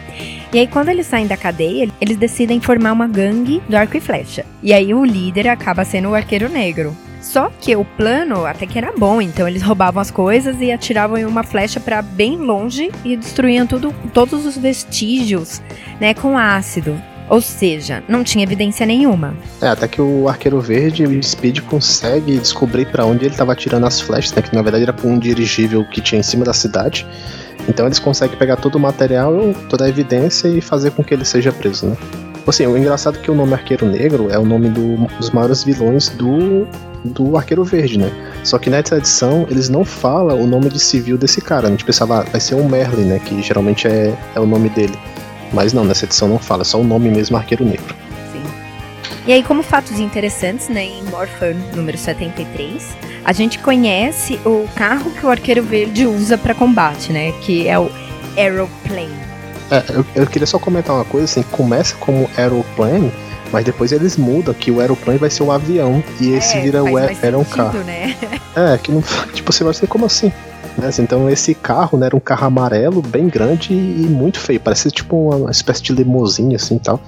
B: E aí, quando eles saem da cadeia, eles decidem formar uma gangue do arco e flecha. E aí, o líder acaba sendo o arqueiro negro. Só que o plano até que era bom, então eles roubavam as coisas e atiravam em uma flecha para bem longe e destruíam tudo, todos os vestígios, né, com ácido. Ou seja, não tinha evidência nenhuma.
C: É, até que o Arqueiro Verde, o Speed, consegue descobrir para onde ele estava atirando as flechas, né? Que na verdade era para um dirigível que tinha em cima da cidade. Então eles conseguem pegar todo o material, toda a evidência e fazer com que ele seja preso, né? Assim, o engraçado é que o nome Arqueiro Negro é o nome do, dos maiores vilões do, do Arqueiro Verde, né? Só que nessa edição eles não falam o nome de civil desse cara. A gente pensava, ah, vai ser o Merlin, né? Que geralmente é, é o nome dele. Mas não, nessa edição não fala, é só o nome mesmo Arqueiro Negro.
B: Sim. E aí, como fatos interessantes, né, em Morphin número 73, a gente conhece o carro que o Arqueiro Verde usa para combate, né, que é o Aeroplane.
C: É, eu, eu, queria só comentar uma coisa, assim, começa como Aeroplane, mas depois eles mudam que o Aeroplane vai ser o avião e esse é, vira o Aeron Car. Né? É, que não. Tipo, você vai ser como assim? Né? Então esse carro, né, era um carro amarelo, bem grande e, muito feio. Parece tipo uma espécie de limousine, assim tal.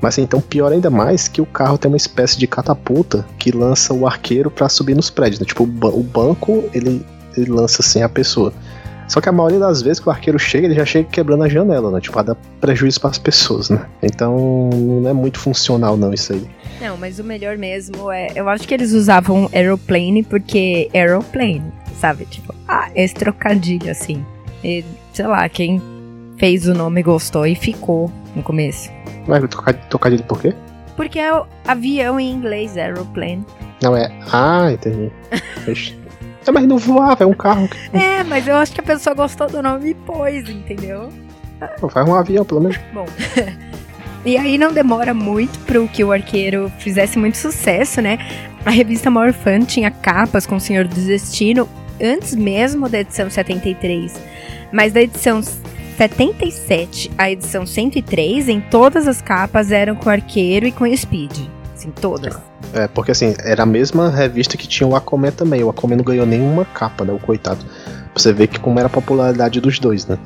C: Mas então pior ainda mais que o carro tem uma espécie de catapulta que lança o arqueiro para subir nos prédios. Né? Tipo, o, banco, ele, ele lança assim a pessoa. Só que a maioria das vezes que o arqueiro chega, ele já chega quebrando a janela, né? Tipo, dá prejuízo para as pessoas, né? Então não é muito funcional não isso aí.
B: Não, mas o melhor mesmo é, eu acho que eles usavam aeroplane porque aeroplane, sabe? Tipo, esse trocadilho assim. E, sei lá, quem fez o nome gostou e ficou no começo.
C: Mas trocadilho por quê?
B: Porque é o avião em inglês, aeroplane.
C: Não é. Ah, entendi. É, mas não voava, é um carro.
B: É, mas eu acho que a pessoa gostou do nome e pôs, entendeu?
C: faz um avião, pelo menos.
B: Bom. e aí não demora muito pro que o arqueiro fizesse muito sucesso, né? A revista Morphan tinha capas com o Senhor do Destino antes mesmo da edição 73. Mas da edição 77 à edição 103, em todas as capas eram com arqueiro e com Speed. Assim, todas.
C: É, porque assim, era a mesma revista que tinha o Aquaman também. O Aquaman não ganhou nenhuma capa, né? O coitado. Pra você ver que como era a popularidade dos dois, né?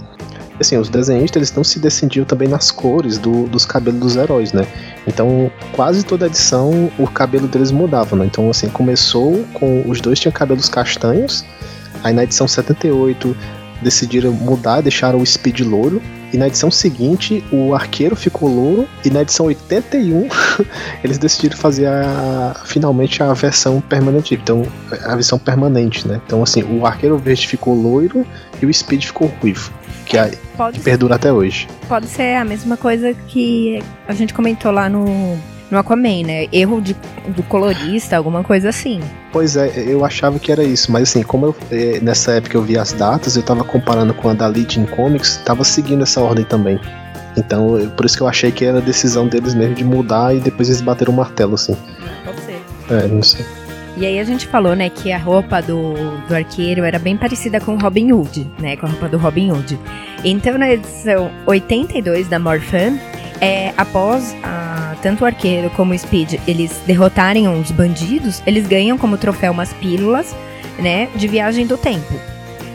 C: Assim, os desenhistas eles não se decidiam também nas cores do, dos cabelos dos heróis, né? Então, quase toda edição o cabelo deles mudava, né? Então, assim, começou com os dois tinham cabelos castanhos. Aí na edição 78 decidiram mudar, deixaram o Speed louro. E na edição seguinte, o arqueiro ficou louro. E na edição 81, eles decidiram fazer a, finalmente a versão permanente. Então, a versão permanente, né? Então, assim, o arqueiro verde ficou loiro e o Speed ficou ruivo. Que, é, que perdura até hoje.
B: Pode ser a mesma coisa que a gente comentou lá no no Aquaman, né? Erro de, do colorista, alguma coisa assim.
C: Pois é, eu achava que era isso, mas assim, como eu, eh, nessa época eu vi as datas, eu tava comparando com a da Legion Comics, tava seguindo essa ordem também. Então, eu, por isso que eu achei que era decisão deles mesmo de mudar e depois eles bateram o martelo, assim.
B: Pode ser.
C: É, não sei.
B: E aí a gente falou, né, que a roupa do, do arqueiro era bem parecida com Robin Hood, né, com a roupa do Robin Hood. Então na edição 82 da Morphan, é, após a, tanto o arqueiro como o Speed eles derrotarem uns bandidos, eles ganham como troféu umas pílulas, né, de viagem do tempo.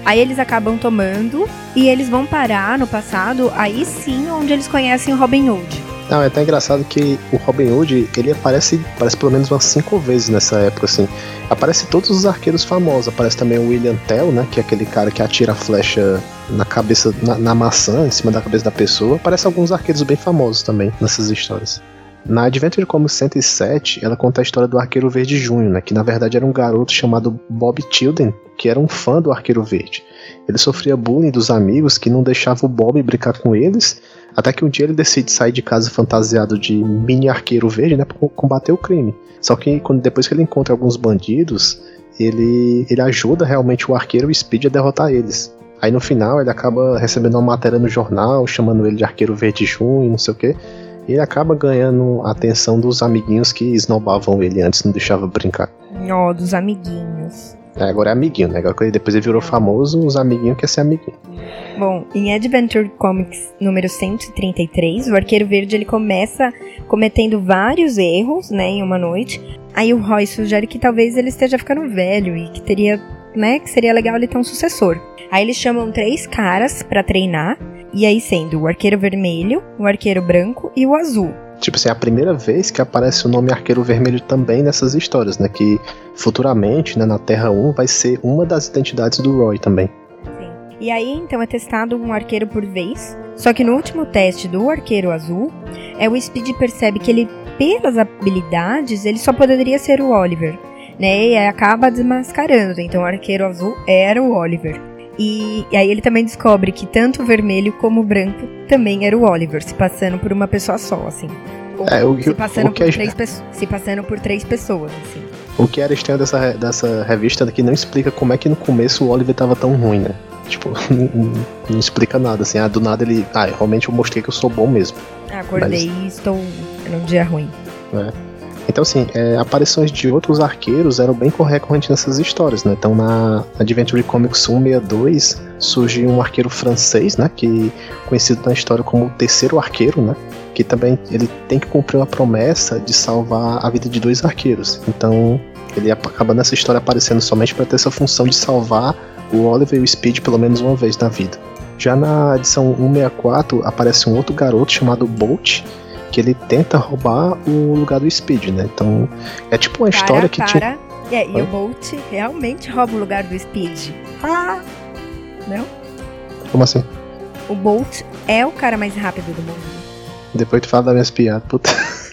B: Aí eles acabam tomando e eles vão parar no passado, aí sim onde eles conhecem o Robin Hood.
C: Não, é até engraçado que o Robin Hood, ele aparece, aparece pelo menos umas cinco vezes nessa época, assim. Aparece todos os arqueiros famosos, aparece também o William Tell, né, que é aquele cara que atira a flecha na cabeça, na, na maçã, em cima da cabeça da pessoa. Aparece alguns arqueiros bem famosos também nessas histórias. Na Adventure Comics 107, ela conta a história do Arqueiro Verde Júnior, né, que na verdade era um garoto chamado Bob Tilden, que era um fã do Arqueiro Verde. Ele sofria bullying dos amigos que não deixavam o Bob brincar com eles até que um dia ele decide sair de casa fantasiado de mini arqueiro verde, né, para combater o crime. Só que quando, depois que ele encontra alguns bandidos, ele, ele ajuda realmente o arqueiro Speed a derrotar eles. Aí no final ele acaba recebendo uma matéria no jornal, chamando ele de arqueiro verde junho, não sei o que. E ele acaba ganhando a atenção dos amiguinhos que esnobavam ele antes, não deixava brincar.
B: Oh, dos amiguinhos.
C: É, agora é amiguinho, né? Agora depois ele virou famoso, os amiguinhos querem ser amiguinho.
B: Bom, em Adventure Comics número 133, o Arqueiro Verde ele começa cometendo vários erros, né, em uma noite. Aí o Roy sugere que talvez ele esteja ficando velho e que teria, né, que seria legal ele ter um sucessor. Aí eles chamam três caras para treinar, e aí sendo o Arqueiro Vermelho, o Arqueiro Branco e o Azul.
C: Tipo assim, é a primeira vez que aparece o nome Arqueiro Vermelho também nessas histórias, né? Que futuramente, né, na Terra 1, vai ser uma das identidades do Roy também.
B: Sim. E aí, então, é testado um arqueiro por vez. Só que no último teste do arqueiro azul, é o Speed percebe que ele, pelas habilidades, ele só poderia ser o Oliver. Né, e acaba desmascarando. Então, o arqueiro azul era o Oliver. E, e, aí ele também descobre que tanto o vermelho como o branco também era o Oliver, se passando por uma pessoa só, assim.
C: É, o,
B: se, passando
C: o que
B: por três, se passando por três pessoas, assim.
C: O que era estranho dessa, dessa revista é que não explica como é que no começo o Oliver tava tão ruim, né? Tipo, não, não explica nada, assim. Ah, do nada ele. Ah, realmente eu mostrei que eu sou bom mesmo.
B: Ah, acordei Mas... e estou num dia ruim.
C: É. Então, assim, é, aparições de outros arqueiros eram bem recorrentes nessas histórias, né? Então, na Adventure Comics 162 surge um arqueiro francês, né? Que conhecido na história como o terceiro arqueiro, né? Que também ele tem que cumprir uma promessa de salvar a vida de dois arqueiros. Então, ele acaba nessa história aparecendo somente para ter essa função de salvar o Oliver e o Speed pelo menos uma vez na vida. Já na edição 164 aparece um outro garoto chamado Bolt, que ele tenta roubar o lugar do Speed, né? Então é tipo uma
B: Para,
C: história que
B: para.
C: tinha.
B: É, e o Bolt realmente rouba o lugar do Speed. Ah! Não?
C: Como assim?
B: O Bolt é o cara mais rápido do mundo.
C: Depois tu fala das minhas piadas, puta.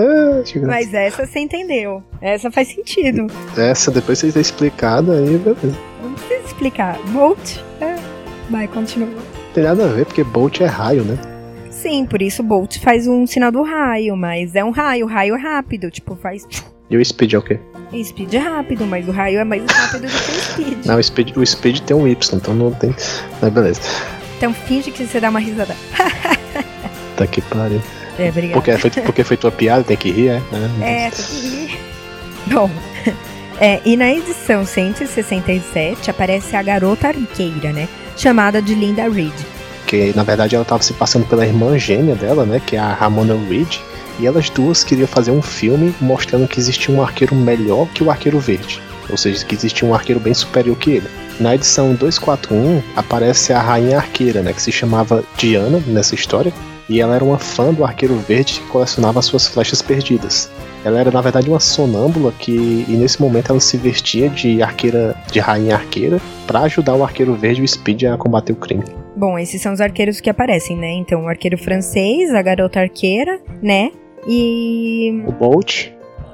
C: Ah,
B: Mas essa você entendeu. Essa faz sentido.
C: Essa depois vocês ter explicado aí, beleza.
B: Não precisa explicar. Bolt. É. Vai, continua.
C: Não tem nada a ver, porque Bolt é raio, né?
B: Sim, por isso o Bolt faz um sinal do raio, mas é um raio, raio é rápido, tipo, faz.
C: E o Speed é o quê?
B: Speed é rápido, mas o raio é mais rápido do que o Speed.
C: Não, o Speed, o Speed tem um Y, então não tem. Mas beleza.
B: Então finge que você dá uma risada.
C: Tá que pariu.
B: É, obrigada.
C: Porque foi, porque foi tua piada, tem que rir, é? É.
B: É, tem que rir. Bom, é, e na edição 167 aparece a garota arqueira, né? Chamada de Linda Reed.
C: Que na verdade ela tava se passando pela irmã gêmea dela, né? Que é a Ramona Reed. E elas duas queriam fazer um filme mostrando que existia um arqueiro melhor que o arqueiro verde. Ou seja, que existia um arqueiro bem superior que ele. Na edição 241 aparece a rainha arqueira, né? Que se chamava Diana nessa história. E ela era uma fã do arqueiro verde que colecionava suas flechas perdidas. Ela era na verdade uma sonâmbula que e nesse momento ela se vestia de arqueira, de rainha arqueira, para ajudar o arqueiro verde e o Speed a combater o crime.
B: Bom, esses são os arqueiros que aparecem, né? Então, o arqueiro francês, a garota arqueira, né? E
C: O Bolt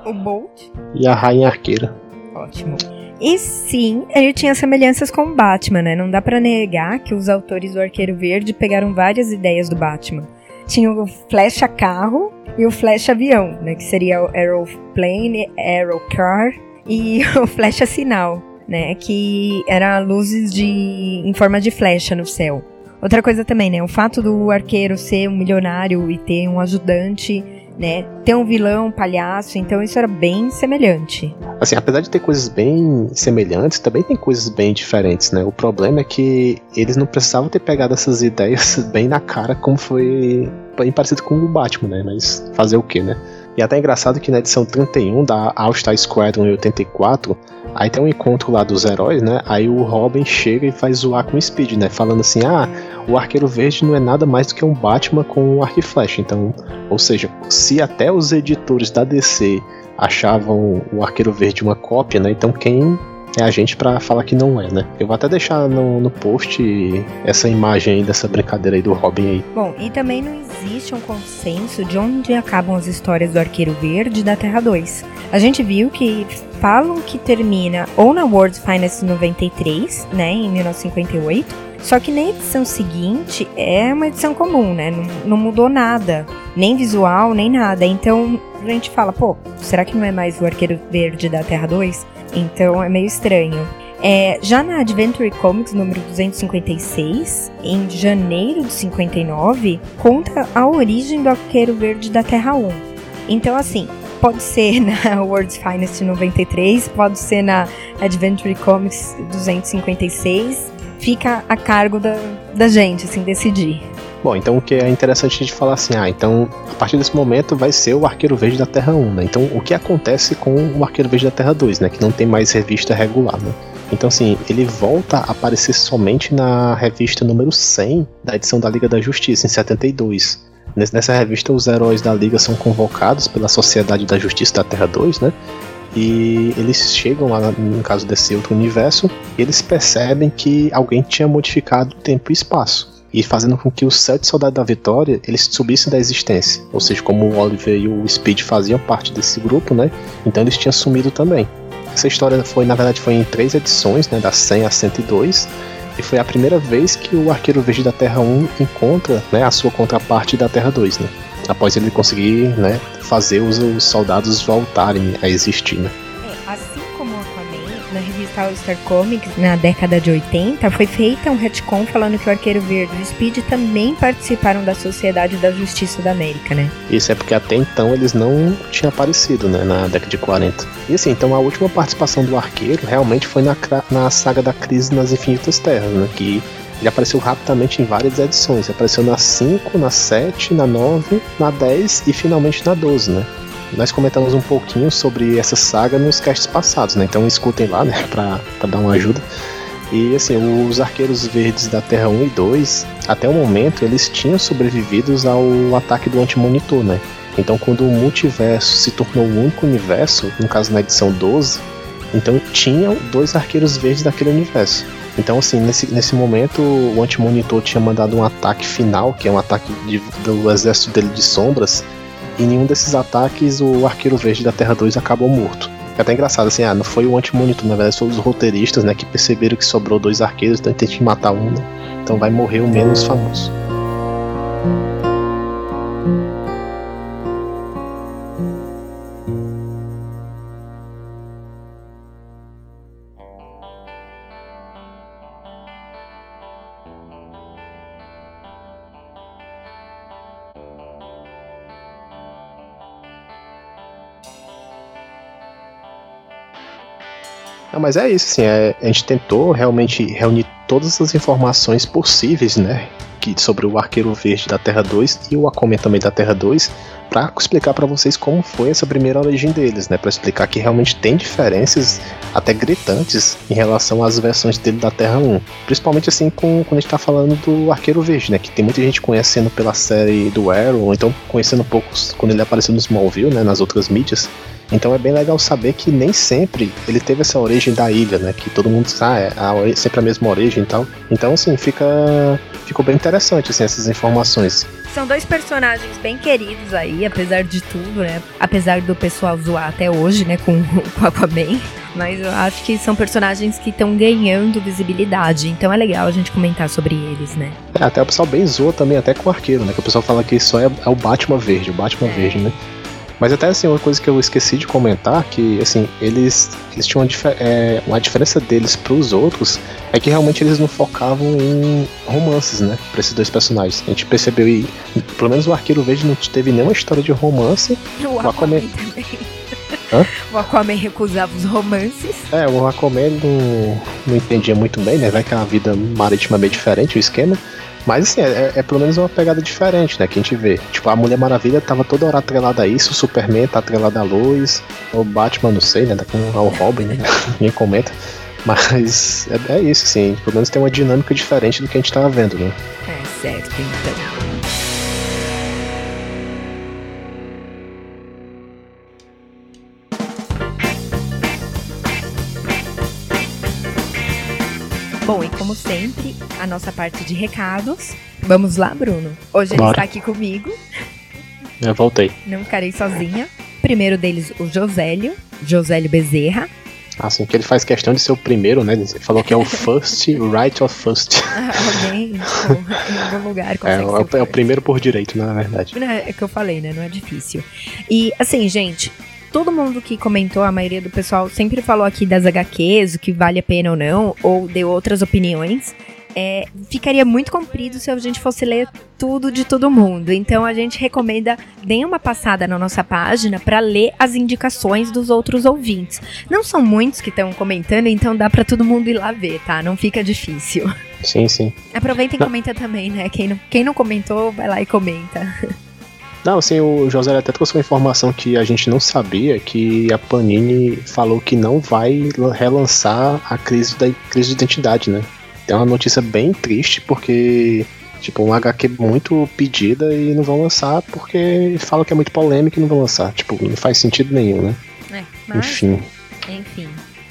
B: o Bolt.
C: e a rainha arqueira.
B: Ótimo. E sim, ele tinha semelhanças com o Batman, né? Não dá pra negar que os autores do Arqueiro Verde pegaram várias ideias do Batman. Tinha o Flecha Carro e o Flecha Avião, né? Que seria o Aeroplane, Aerocar e o Flecha Sinal, né? Que era luzes de em forma de flecha no céu. Outra coisa também, né? O fato do arqueiro ser um milionário e ter um ajudante, né? Ter um vilão, um palhaço, então isso era bem semelhante.
C: Assim, apesar de ter coisas bem semelhantes, também tem coisas bem diferentes, né? O problema é que eles não precisavam ter pegado essas ideias bem na cara, como foi bem parecido com o Batman, né? Mas fazer o quê, né? E até é engraçado que na edição 31 da All-Star Squadron em 84, aí tem um encontro lá dos heróis, né? Aí o Robin chega e faz zoar com o Speed, né? Falando assim, ah, o Arqueiro Verde não é nada mais do que um Batman com um arco e flecha. Então, ou seja, se até os editores da DC achavam o Arqueiro Verde uma cópia, né? Então quem é a gente pra falar que não é, né? Eu vou até deixar no, no post essa imagem aí dessa brincadeira aí do Robin aí.
B: Bom, e também não existe um consenso de onde acabam as histórias do Arqueiro Verde da Terra 2. A gente viu que falam que termina ou na World's Finest 93, né, em 1958, só que na edição seguinte é uma edição comum, né, não, não mudou nada, nem visual, nem nada. Então a gente fala, pô, será que não é mais o Arqueiro Verde da Terra 2? Então é meio estranho. É, já na Adventure Comics número 256, em janeiro de 59, conta a origem do Arqueiro Verde da Terra 1. Então, assim, pode ser na World's Finest 93, pode ser na Adventure Comics 256, fica a cargo da, da gente, assim, decidir.
C: Bom, então o que é interessante gente falar assim, ah, então a partir desse momento vai ser o Arqueiro Verde da Terra 1, né? Então o que acontece com o Arqueiro Verde da Terra 2, né? Que não tem mais revista regular, né? Então assim, ele volta a aparecer somente na revista número 100 da edição da Liga da Justiça, em 72. Nes- Nessa revista os heróis da Liga são convocados pela Sociedade da Justiça da Terra 2, né? E eles chegam lá, no caso desse outro universo, e eles percebem que alguém tinha modificado tempo e espaço e fazendo com que os sete soldados da Vitória eles subissem da existência. Ou seja, como o Oliver e o Speed faziam parte desse grupo, né? Então eles tinham sumido também. Essa história foi, na verdade, foi em três edições, né? Da 100 a 102. E foi a primeira vez que o Arqueiro Verde da Terra 1 encontra né, a sua contraparte da Terra 2, né? Após ele conseguir né, fazer os, os soldados voltarem a existir, né?
B: Revista portal Star Comics, na década de 80, foi feita um retcon falando que o Arqueiro Verde e o Speed também participaram da Sociedade da Justiça da América, né?
C: Isso é porque até então eles não tinham aparecido, né, na década de 40. E assim, então a última participação do Arqueiro realmente foi na, na saga da Crise nas Infinitas Terras, né, que ele apareceu rapidamente em várias edições. Ele apareceu na 5, na 7, na 9, na 10 e finalmente na 12, né? Nós comentamos um pouquinho sobre essa saga nos casts passados, né? Então escutem lá, né? Pra, pra dar uma ajuda. E assim, os arqueiros verdes da Terra 1 e 2, até o momento, eles tinham sobrevivido ao ataque do Antimonitor, né? Então quando o multiverso se tornou o único universo, no caso na edição 12, então tinham dois arqueiros verdes daquele universo. Então, assim, nesse, nesse momento, o Antimonitor tinha mandado um ataque final, que é um ataque de, do exército dele de sombras, em nenhum desses ataques o Arqueiro Verde da Terra 2 acabou morto. É até engraçado, assim, ah, não foi o Antimonitor, na verdade, foram os roteiristas, né, que perceberam que sobrou dois arqueiros, então tem matar um, né? Então vai morrer o menos famoso. Não, mas é isso, assim, é, a gente tentou realmente reunir todas as informações possíveis, né, que, sobre o Arqueiro Verde da Terra 2 e o Aquaman também da Terra 2, para explicar para vocês como foi essa primeira origem deles, né, para explicar que realmente tem diferenças até gritantes em relação às versões dele da Terra 1, principalmente assim com, quando a gente tá falando do Arqueiro Verde, né, que tem muita gente conhecendo pela série do Arrow, ou então conhecendo poucos quando ele apareceu no Smallville, né, nas outras mídias, então é bem legal saber que nem sempre ele teve essa origem da ilha, né? Que todo mundo sabe, ah, é sempre a mesma origem e tal. Então, assim, fica. Ficou bem interessante, assim, essas informações.
B: São dois personagens bem queridos aí, apesar de tudo, né? Apesar do pessoal zoar até hoje, né, com, com Aquaman. Mas eu acho que são personagens que estão ganhando visibilidade. Então é legal a gente comentar sobre eles, né?
C: É, até o pessoal bem zoa também, até com o arqueiro, né? Que o pessoal fala que só é, é o Batman verde, o Batman é. verde, né? Mas até assim, uma coisa que eu esqueci de comentar, que assim, eles, eles tinham uma, é, uma diferença deles para os outros, é que realmente eles não focavam em romances, né? Pra esses dois personagens. A gente percebeu e pelo menos o Arqueiro Verde não teve nenhuma história de romance.
B: O, o Aquaman também. Hã? O Aquaman recusava os romances.
C: É, o Aquaman não, não entendia muito bem, né? Vai que é uma vida marítima bem diferente o esquema. Mas assim, é, é, pelo menos uma pegada diferente, né? Que a gente vê. Tipo, a Mulher Maravilha tava toda hora atrelada a isso, o Superman tá atrelado a luz, o Batman, não sei, né? Tá com o Robin, né? Ninguém comenta. Mas é, é, isso, assim. Pelo menos tem uma dinâmica diferente do que a gente tava vendo, né?
B: É certo, então. Bom, e como sempre, a nossa parte de recados. Vamos lá, Bruno. Hoje Bora. ele está aqui comigo.
C: Eu voltei.
B: Não ficarei sozinha. Primeiro deles, o Josélio, Josélio Bezerra.
C: Assim, que ele faz questão de ser o primeiro, né? Ele falou que é o first, right of first.
B: Alguém, tipo, em algum lugar.
C: É, é, o, é o primeiro por direito, na verdade.
B: É, é que eu falei, né? Não é difícil. E, assim, gente, todo mundo que comentou, a maioria do pessoal sempre falou aqui das HQs, o que vale a pena ou não, ou deu outras opiniões. É, ficaria muito comprido se a gente fosse ler tudo de todo mundo. Então a gente recomenda deem uma passada na nossa página para ler as indicações dos outros ouvintes. Não são muitos que estão comentando, então dá para todo mundo ir lá ver, tá? Não fica difícil.
C: Sim, sim.
B: Aproveita e comenta também, né? Quem não, quem não comentou, vai lá e comenta.
C: Não, assim, o José até trouxe uma informação que a gente não sabia, que a Panini falou que não vai relançar a crise da crise de identidade, né? É uma notícia bem triste, porque tipo, um HQ muito pedida e não vão lançar porque falam que é muito polêmico e não vão lançar. Tipo, não faz sentido nenhum, né?
B: É, mas,
C: enfim.
B: Enfim.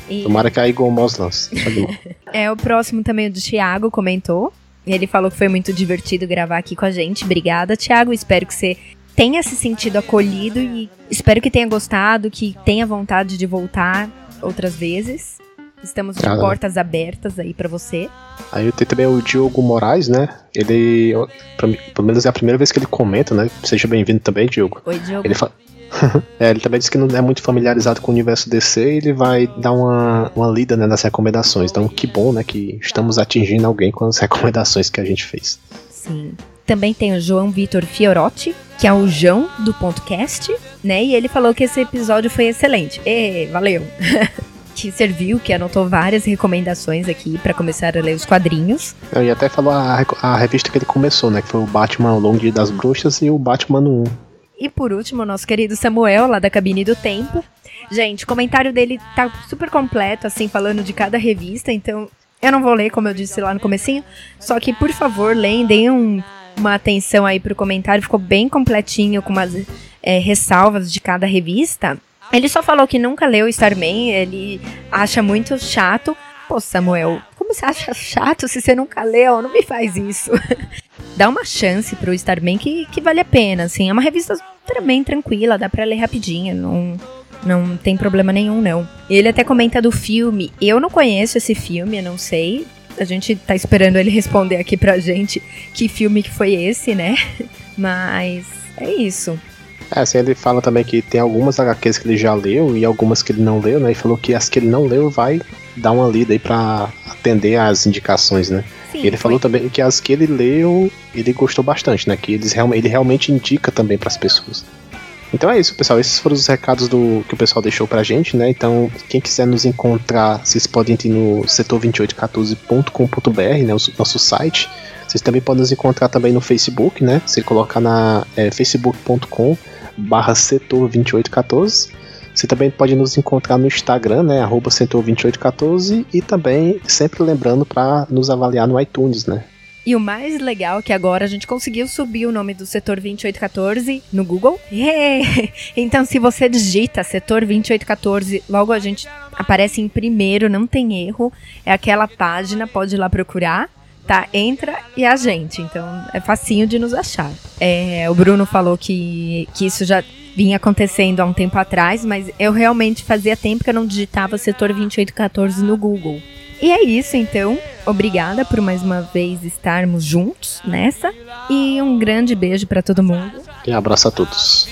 C: E... Tomara que a Igor Moss lance.
B: é, o próximo também é do Thiago comentou. Ele falou que foi muito divertido gravar aqui com a gente. Obrigada, Thiago. Espero que você tenha se sentido acolhido e espero que tenha gostado, que tenha vontade de voltar outras vezes. Estamos de ah, portas abertas aí para você.
C: Aí eu tenho também o Diogo Moraes, né? Ele, pra, pelo menos é a primeira vez que ele comenta, né? Seja bem-vindo também, Diogo.
B: Oi, Diogo.
C: Ele, fa é, ele também disse que não é muito familiarizado com o universo DC e ele vai dar uma, uma lida né, nas recomendações. Então, que bom, né, que estamos atingindo alguém com as recomendações que a gente fez.
B: Sim. Também tem o João Vitor Fiorotti, que é o João do Podcast, né? E ele falou que esse episódio foi excelente. E valeu! que serviu, que anotou várias recomendações aqui para começar a ler os quadrinhos.
C: E até falou a, a, revista que ele começou, né? Que foi o Batman Long das Bruxas e o Batman 1.
B: E por último, nosso querido Samuel, lá da Cabine do Tempo. Gente, o comentário dele tá super completo, assim, falando de cada revista, então eu não vou ler, como eu disse lá no comecinho, só que, por favor, leem, deem um, uma atenção aí pro comentário, ficou bem completinho, com umas é, ressalvas de cada revista. Ele só falou que nunca leu Starman, ele acha muito chato. Pô, Samuel, como você acha chato se você nunca leu? Não me faz isso. dá uma chance pro Starman que, que vale a pena, assim. É uma revista bem tranquila, dá pra ler rapidinho, não, não tem problema nenhum, não. Ele até comenta do filme. Eu não conheço esse filme, eu não sei. A gente tá esperando ele responder aqui pra gente que filme que foi esse, né? Mas é isso.
C: É, assim, ele fala também que tem algumas HQs que ele já leu e algumas que ele não leu, né? E falou que as que ele não leu vai dar uma lida aí pra atender às indicações, né? Sim, ele foi. falou também que as que ele leu, ele gostou bastante, né? Que eles, ele realmente indica também para as pessoas. Então é isso, pessoal. Esses foram os recados do que o pessoal deixou pra gente, né? Então, quem quiser nos encontrar, vocês podem ir no setor2814.com.br, né? O nosso site. Vocês também podem nos encontrar também no Facebook, né? Se colocar na é, facebook.com barra setor 2814. Você também pode nos encontrar no Instagram, né, arroba setor2814 e também sempre lembrando para nos avaliar no iTunes, né.
B: E o mais legal é que agora a gente conseguiu subir o nome do setor 2814 no Google. Yeah! Então, se você digita setor 2814, logo a gente aparece em primeiro, não tem erro. É aquela página, pode ir lá procurar tá? Entra e a gente. Então é facinho de nos achar. É, o Bruno falou que, que isso já vinha acontecendo há um tempo atrás, mas eu realmente fazia tempo que eu não digitava setor 2814 no Google. E é isso, então. Obrigada por mais uma vez estarmos juntos nessa. E um grande beijo para todo mundo.
C: E abraço a todos.